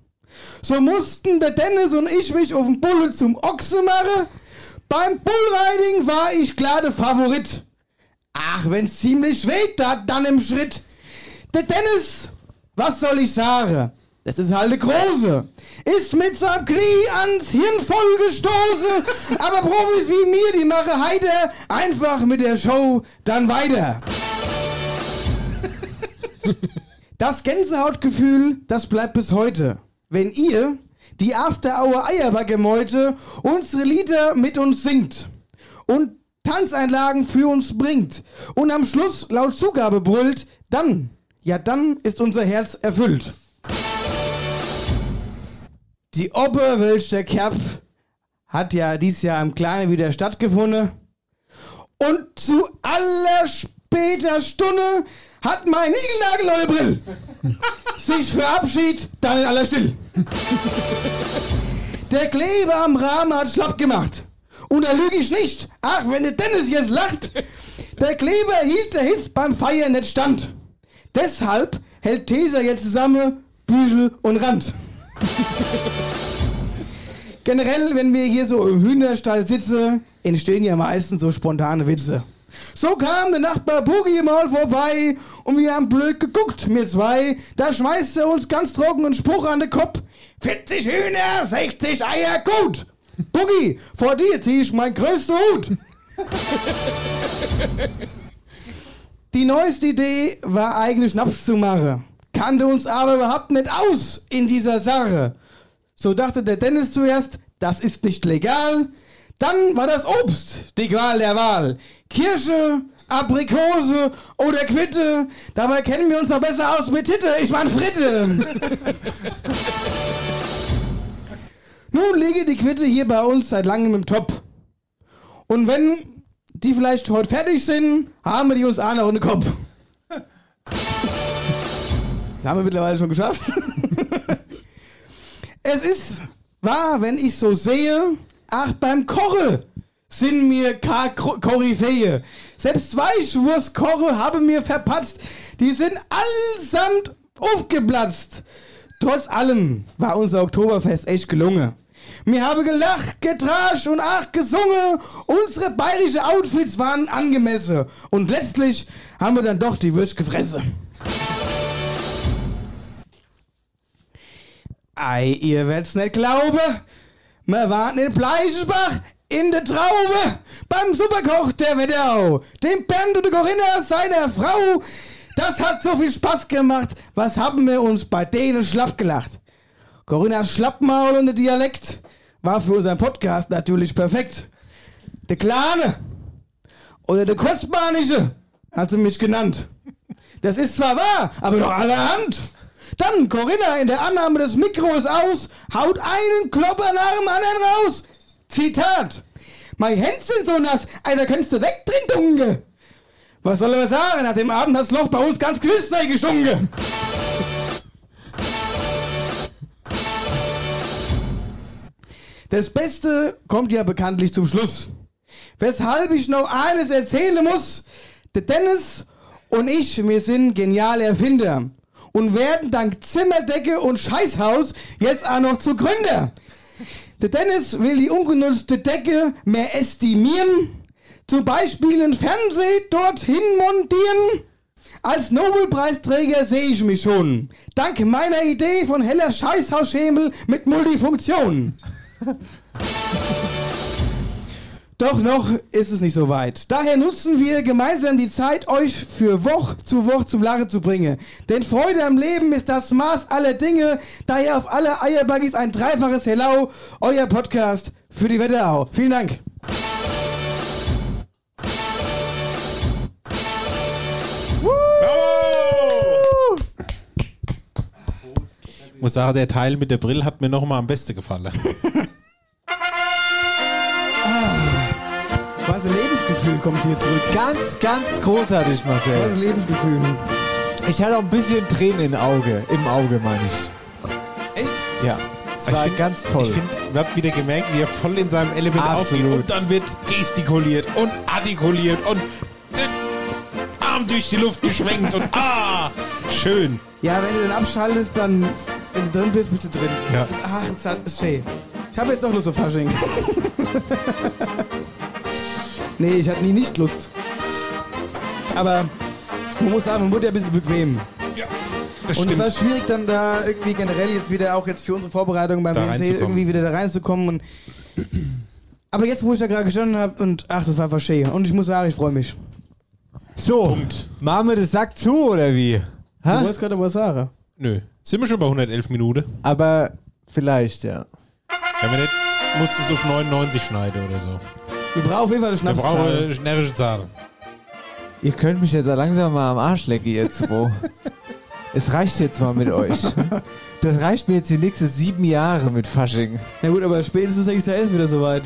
C: So mussten der Dennis und ich mich auf den Bulle zum Ochse machen. Beim Bullriding war ich klar der Favorit. Ach, wenn's ziemlich weht, da dann im Schritt. Der Dennis, was soll ich sagen? Das ist halt der Große. Ist mit seinem Knie ans Hirn vollgestoßen. Aber Profis wie mir, die machen heiter einfach mit der Show dann weiter. Das Gänsehautgefühl, das bleibt bis heute. Wenn ihr, die After Hour Eierbacke-Meute, unsere Lieder mit uns singt und Tanzeinlagen für uns bringt und am Schluss laut Zugabe brüllt, dann, ja dann ist unser Herz erfüllt. Die Oberwölsch der Kerb hat ja dieses Jahr im Kleinen wieder stattgefunden. Und zu aller später Stunde hat mein Nigelnagel neue Brill sich verabschiedet, dann in aller Still. Der Kleber am Rahmen hat schlapp gemacht. Und da lüge ich nicht. Ach, wenn der Dennis jetzt lacht. Der Kleber hielt der Hitz beim Feiern nicht stand. Deshalb hält Teser jetzt zusammen Büschel und Rand. Generell, wenn wir hier so im Hühnerstall sitzen, entstehen ja meistens so spontane Witze. So kam der Nachbar Boogie mal vorbei und wir haben blöd geguckt, mir zwei. Da schmeißt er uns ganz trocken einen Spruch an den Kopf. 40 Hühner, 60 Eier, gut. Boogie, vor dir zieh ich mein größten Hut. Die neueste Idee war eigentlich Schnaps zu machen. Kannte uns aber überhaupt nicht aus in dieser Sache. So dachte der Dennis zuerst, das ist nicht legal. Dann war das Obst die Qual der Wahl. Kirsche, Aprikose oder Quitte. Dabei kennen wir uns doch besser aus mit Titte. Ich mein Fritte. Nun liege die Quitte hier bei uns seit langem im Top. Und wenn die vielleicht heute fertig sind, haben wir die uns auch noch in den Kopf. Das haben wir mittlerweile schon geschafft. es ist wahr, wenn ich so sehe, ach, beim Koche sind mir Koryphäe. Selbst Weichwurstkoche habe mir verpatzt. Die sind allesamt aufgeplatzt. Trotz allem war unser Oktoberfest echt gelungen. Mir habe gelacht, getrascht und ach gesungen. Unsere bayerische Outfits waren angemessen. Und letztlich haben wir dann doch die Würst gefressen. Ei, ihr werdet's nicht glauben. Wir waren in Bleichbach in der Traube beim Superkoch der Wetterau. Dem Bernd und der Corinna, seiner Frau. Das hat so viel Spaß gemacht. Was haben wir uns bei denen schlapp gelacht? Corinnas Schlappmaul und der Dialekt war für unseren Podcast natürlich perfekt. Der Kleine oder der Kurzbahnische hat sie mich genannt. Das ist zwar wahr, aber doch allerhand. Dann Corinna in der Annahme des Mikros aus, haut einen Klopper nach dem anderen raus. Zitat. Mein Hände sind so nass, einer könntest du wegtrinken, Dunge. Was soll er sagen? Nach dem Abend das Loch bei uns ganz gewiss gestunken. Das Beste kommt ja bekanntlich zum Schluss. Weshalb ich noch eines erzählen muss. Der Dennis und ich, wir sind geniale Erfinder. Und werden dank Zimmerdecke und Scheißhaus jetzt auch noch zu Gründer. Der Dennis will die ungenutzte Decke mehr estimieren. Zum Beispiel ein Fernseh dorthin montieren. Als Nobelpreisträger sehe ich mich schon. Dank meiner Idee von heller Scheißhausschemel mit Multifunktion. Doch noch ist es nicht so weit. Daher nutzen wir gemeinsam die Zeit, euch für Woche zu Woche zum Lachen zu bringen. Denn Freude am Leben ist das Maß aller Dinge. Daher auf alle Eierbuggies ein dreifaches Hello, euer Podcast für die Wetterau. Vielen Dank.
D: Ich muss sagen, der Teil mit der Brille hat mir noch mal am besten gefallen.
C: Lebensgefühl kommt hier zurück.
B: Ganz, ganz großartig, Marcel.
C: ein Lebensgefühl.
B: Ich hatte auch ein bisschen Tränen in Auge, im Auge, meine ich.
C: Echt?
B: Ja, es
D: Ich
B: war
D: find-
B: ganz toll.
D: Ich finde, wir haben wieder gemerkt, wie er voll in seinem Element
B: Absolut.
D: aufgeht. Und dann wird gestikuliert und artikuliert und den Arm durch die Luft geschwenkt und ah, schön.
C: Ja, wenn du den abschaltest, dann, wenn du drin bist, bist du drin.
D: Ja.
C: Das ach, das ist halt schön. Ich habe jetzt doch Lust auf Fasching. nee, ich hatte nie nicht Lust. Aber man muss sagen, man wurde ja ein bisschen bequem.
D: Das
C: Und es war
D: stimmt.
C: schwierig dann da irgendwie generell jetzt wieder, auch jetzt für unsere Vorbereitung beim
D: reinzukommen.
C: irgendwie wieder da reinzukommen. Und aber jetzt, wo ich da gerade gestanden habe und ach, das war schön. Und ich muss sagen, ich freue mich.
B: so, machen wir das Sack zu, oder wie?
C: Du
B: Ha?
C: wolltest gerade was sagen.
D: Nö. Sind wir schon bei 111 Minuten?
B: Aber vielleicht, ja.
D: Wenn wir nicht, muss es auf 99 schneiden oder so.
C: Wir brauchen auf jeden Fall eine
D: Wir brauchen eine närrische Zahl.
B: Ihr könnt mich jetzt langsam mal am Arsch lecken, ihr zwei. es reicht jetzt mal mit euch. Das reicht mir jetzt die nächsten sieben Jahre mit Fasching.
C: Na gut, aber spätestens nächstes Jahr ist wieder soweit.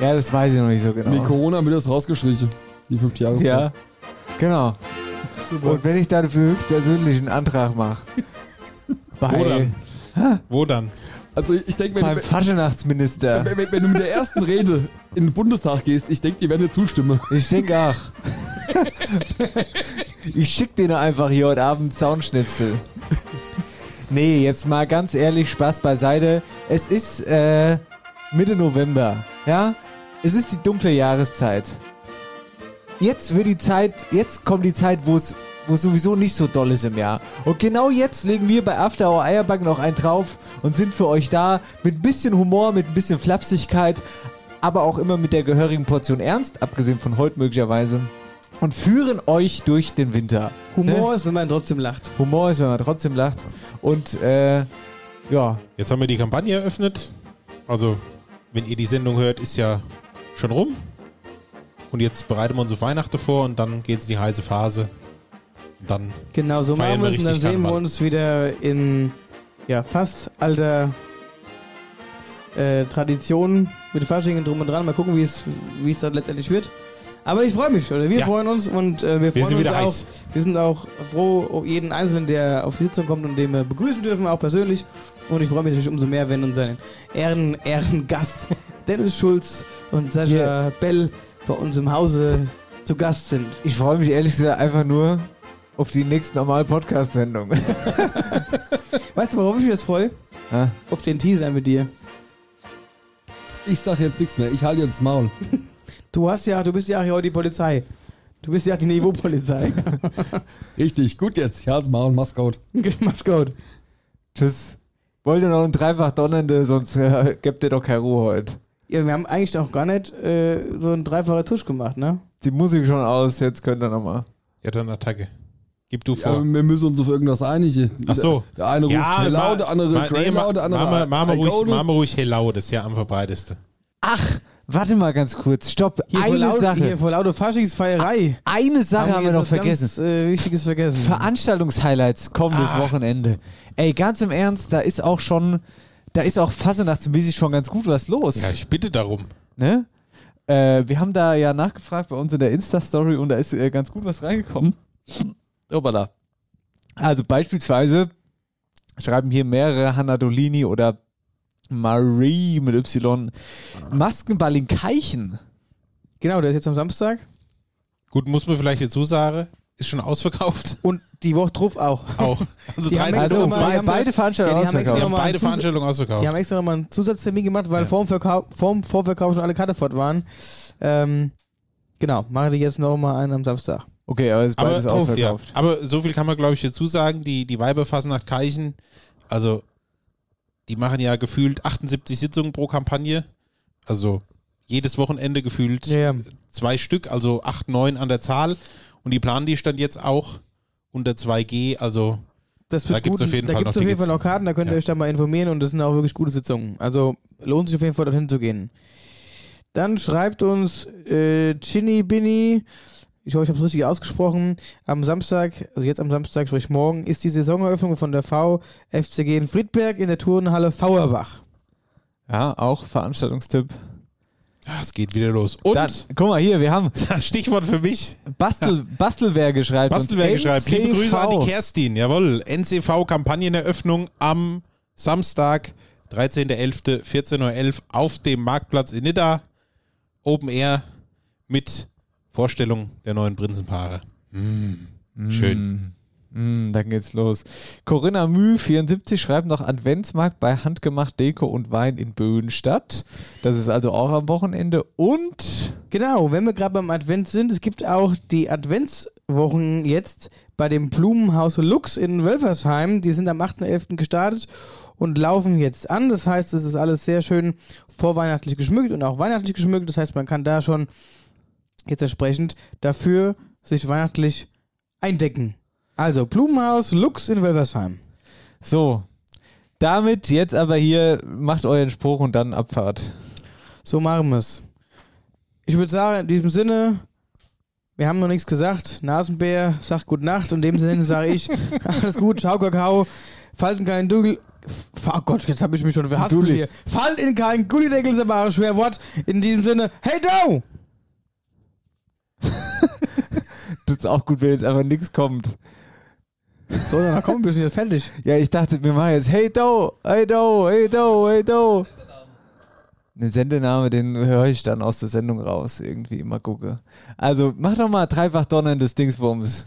B: Ja, das weiß ich noch nicht so genau.
E: Wegen Corona wird das rausgestrichen. Die fünfte Jahreszeit.
B: Ja, genau.
C: Super.
B: Und wenn ich dann für höchstpersönlich einen Antrag mache,
D: Wo
B: bei,
D: dann? Wo dann?
E: Also ich denke, wenn,
B: Beim
E: wenn,
B: Faschenachtsminister.
E: wenn, wenn du mit der ersten Rede in den Bundestag gehst, ich denke, die werden dir zustimmen.
B: Ich denke auch. ich schick denen einfach hier heute Abend Soundschnipsel. Nee, jetzt mal ganz ehrlich, Spaß beiseite. Es ist äh, Mitte November, ja? Es ist die dunkle Jahreszeit. Jetzt wird die Zeit, jetzt kommt die Zeit, wo es wo es sowieso nicht so doll ist im Jahr. Und genau jetzt legen wir bei After Hour Eierbacken noch einen drauf und sind für euch da mit ein bisschen Humor, mit ein bisschen Flapsigkeit, aber auch immer mit der gehörigen Portion Ernst, abgesehen von heute möglicherweise, und führen euch durch den Winter.
C: Humor
B: Ne?
C: ist, wenn man trotzdem lacht.
B: Humor ist, wenn man trotzdem lacht. Und äh, ja,
D: Jetzt haben wir die Kampagne eröffnet. Also, wenn ihr die Sendung hört, ist ja schon rum. Und jetzt bereiten wir uns auf Weihnachten vor und dann geht es in die heiße Phase. Dann
C: Genau, so machen
D: wir
C: es und dann sehen wir uns wieder in ja, fast alter äh, Tradition mit Fasching und drum und dran. Mal gucken, wie es wie es dann letztendlich wird. Aber ich freue mich, oder wir
D: Ja.
C: freuen uns und äh, wir
D: wir
C: freuen
D: sind
C: uns
D: wieder
C: auch.
D: heiß.
C: Wir sind auch froh, um jeden Einzelnen, der auf die Sitzung kommt und den wir begrüßen dürfen, auch persönlich. Und ich freue mich natürlich umso mehr, wenn unser Ehren, Ehrengast Dennis Schulz und Sascha
B: Yeah.
C: Bell bei uns im Hause zu Gast sind.
B: ich freue mich ehrlich gesagt einfach nur auf die nächste normale Podcast-Sendung.
C: Weißt du, worauf ich mich jetzt freue?
B: Ja?
C: Auf den Teaser mit dir.
E: Ich sag jetzt nichts mehr, ich halte jetzt das Maul.
C: Du hast ja, du bist ja auch heute die Polizei. Du bist ja die Niveau-Polizei.
E: Richtig, gut jetzt, ich halte das Maul, mach's gut.
C: Mach's gut.
B: Tschüss. Wollt ihr noch ein dreifach donnernde, sonst äh, gebt ihr doch keine Ruhe heute.
C: Ja, wir haben eigentlich auch gar nicht äh, so einen dreifachen Tusch gemacht, ne?
B: Die Musik schon aus, jetzt könnt ihr nochmal.
D: Ja, dann Attacke. Gib du
E: Ja,
D: vor.
E: wir müssen uns auf irgendwas einigen.
D: Ach so.
E: Der, der eine ruft
D: Ja,
E: Hello,
D: ma-
E: der andere
D: ma-
E: Grey
D: nee,
E: der andere
D: Mama, Mama, ruhig, Mama ruhig Hello, das ist ja am verbreitesten.
B: Ach, warte mal ganz kurz. Stopp.
C: Hier vor,
B: Eine
C: laut,
B: Sache.
C: hier vor lauter Faschingsfeierei.
B: Eine Sache haben wir
C: jetzt
B: noch vergessen.
C: Ganz, äh, Wichtiges vergessen.
B: Veranstaltungshighlights kommendes
D: Ah.
B: Wochenende. Ey, ganz im Ernst, da ist auch schon, da ist auch fasernachtsmäßig schon ganz gut was los.
D: Ja, ich bitte darum.
B: Ne? Äh, wir haben da ja nachgefragt bei uns in der Insta-Story und da ist äh, ganz gut was reingekommen. Obala. Also beispielsweise schreiben hier mehrere Hanna Dolini oder Marie mit Y. Maskenball in Keichen.
C: Genau, der ist jetzt am Samstag.
D: Gut, muss man vielleicht dazu sagen, ist schon ausverkauft.
C: Und die Woche drauf auch.
D: Auch. Also
C: Die haben
D: 13.
C: extra
B: Also
D: und
C: nochmal-
B: beide Veranstaltungen
C: Ja, die haben extra
D: Wir
B: ausverkauft.
D: haben beide Veranstaltungen ausverkauft.
C: Die haben extra nochmal einen Zusatztermin gemacht, weil
D: Ja.
C: vorm, Verkauf, vorm Vorverkauf schon alle Karte fort waren. Ähm, genau, mache die jetzt nochmal einen am Samstag.
B: Okay, aber es ist
D: aber,
B: beides
D: ja.
B: ausverkauft.
D: aber so viel kann man, glaube ich, dazu sagen. Die, die Weiberfassnacht Keichen, also die machen ja gefühlt 78 Sitzungen pro Kampagne. Also jedes Wochenende gefühlt
C: Ja, ja.
D: zwei Stück, also acht, neun an der Zahl. Und die planen die stand jetzt auch unter 2G, also
C: Das
D: Da gibt's
C: gut.
D: auf jeden
C: da
D: Fall
C: gibt's
D: noch
C: auf jeden Fall noch Karten, da könnt ihr
D: Ja.
C: euch da mal informieren und das sind auch wirklich gute Sitzungen. Also lohnt sich auf jeden Fall dorthin zu gehen. Dann schreibt uns äh, Chinny Binny, ich hoffe, ich habe es richtig ausgesprochen, am Samstag, also jetzt am Samstag, sprich morgen, ist die Saisoneröffnung von der VFCG in Friedberg in der Turnhalle Fauerbach.
B: Ja, auch Veranstaltungstipp.
D: ja, es geht wieder los. Und
B: Dann, guck mal hier, wir haben
D: Stichwort für mich,
B: Bastel, Bastelwerke schreibt uns.
D: Bastelwerk schreibt. Liebe Grüße an die. Kerstin. Jawohl. NCV Kampagneneröffnung am Samstag, 13.11., 14.11 Uhr auf dem Marktplatz in Nidda. Open Air mit Vorstellung der neuen Prinzenpaare. Mm, Schön.
B: Mm, dann geht's los. Corinna Müh, 74, schreibt noch Adventsmarkt bei Handgemacht Deko und Wein in Böhnstadt. Das ist also auch am Wochenende. Und
C: Genau, wenn wir gerade beim Advent sind, es gibt auch die Adventswochen jetzt bei dem Blumenhaus Lux in Wölfersheim. Die sind am 8.11. gestartet und laufen jetzt an. Das heißt, es ist alles sehr schön vorweihnachtlich geschmückt und auch weihnachtlich geschmückt. Das heißt, man kann da schon jetzt entsprechend dafür sich weihnachtlich eindecken. Also Blumenhaus Lux in Wölfersheim.
B: so, damit jetzt aber hier, macht euren Spruch und dann Abfahrt.
C: So machen wir es. Ich würde sagen, in diesem Sinne, wir haben noch nichts gesagt. Nasenbär sagt Gute Nacht. In dem Sinne sage ich, alles gut, ciao Kakao. Falten keinen Dugel. Oh Gott, jetzt habe ich mich schon
B: Dulli.
C: hier. Fallt in keinen Gullideckel, ist aber ein schwer Wort. In diesem Sinne, hey do!
B: Das ist auch gut, wenn jetzt einfach nichts kommt.
C: So, dann komm, wir sind jetzt fertig.
B: Ja, ich dachte, wir machen jetzt Hey Do, Hey Do, Hey Do, Hey Do. Den Sendename, den höre ich dann aus der Sendung raus, irgendwie mal gucke. Also mach doch mal dreifach donnerndes Dingsbums.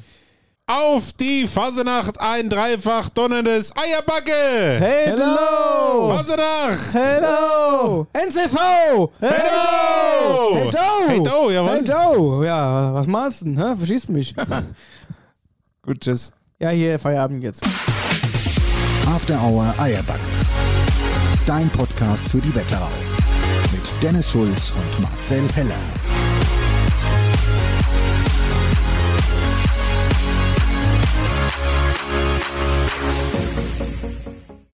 D: Auf die Fasenacht ein dreifach donnerndes Eierbacke!
B: Hello!
D: Fasenacht!
B: Hello!
C: NCV!
D: Hello! Hey Do, jawohl.
C: Hey Do! Ja, was machst du denn? hä? Verschießt mich.
B: Gut, tschüss.
C: ja, hier, Feierabend jetzt.
A: After Hour Eierbacke. Dein Podcast für die Wetterau. Mit Dennis Schulz und Marcel Heller.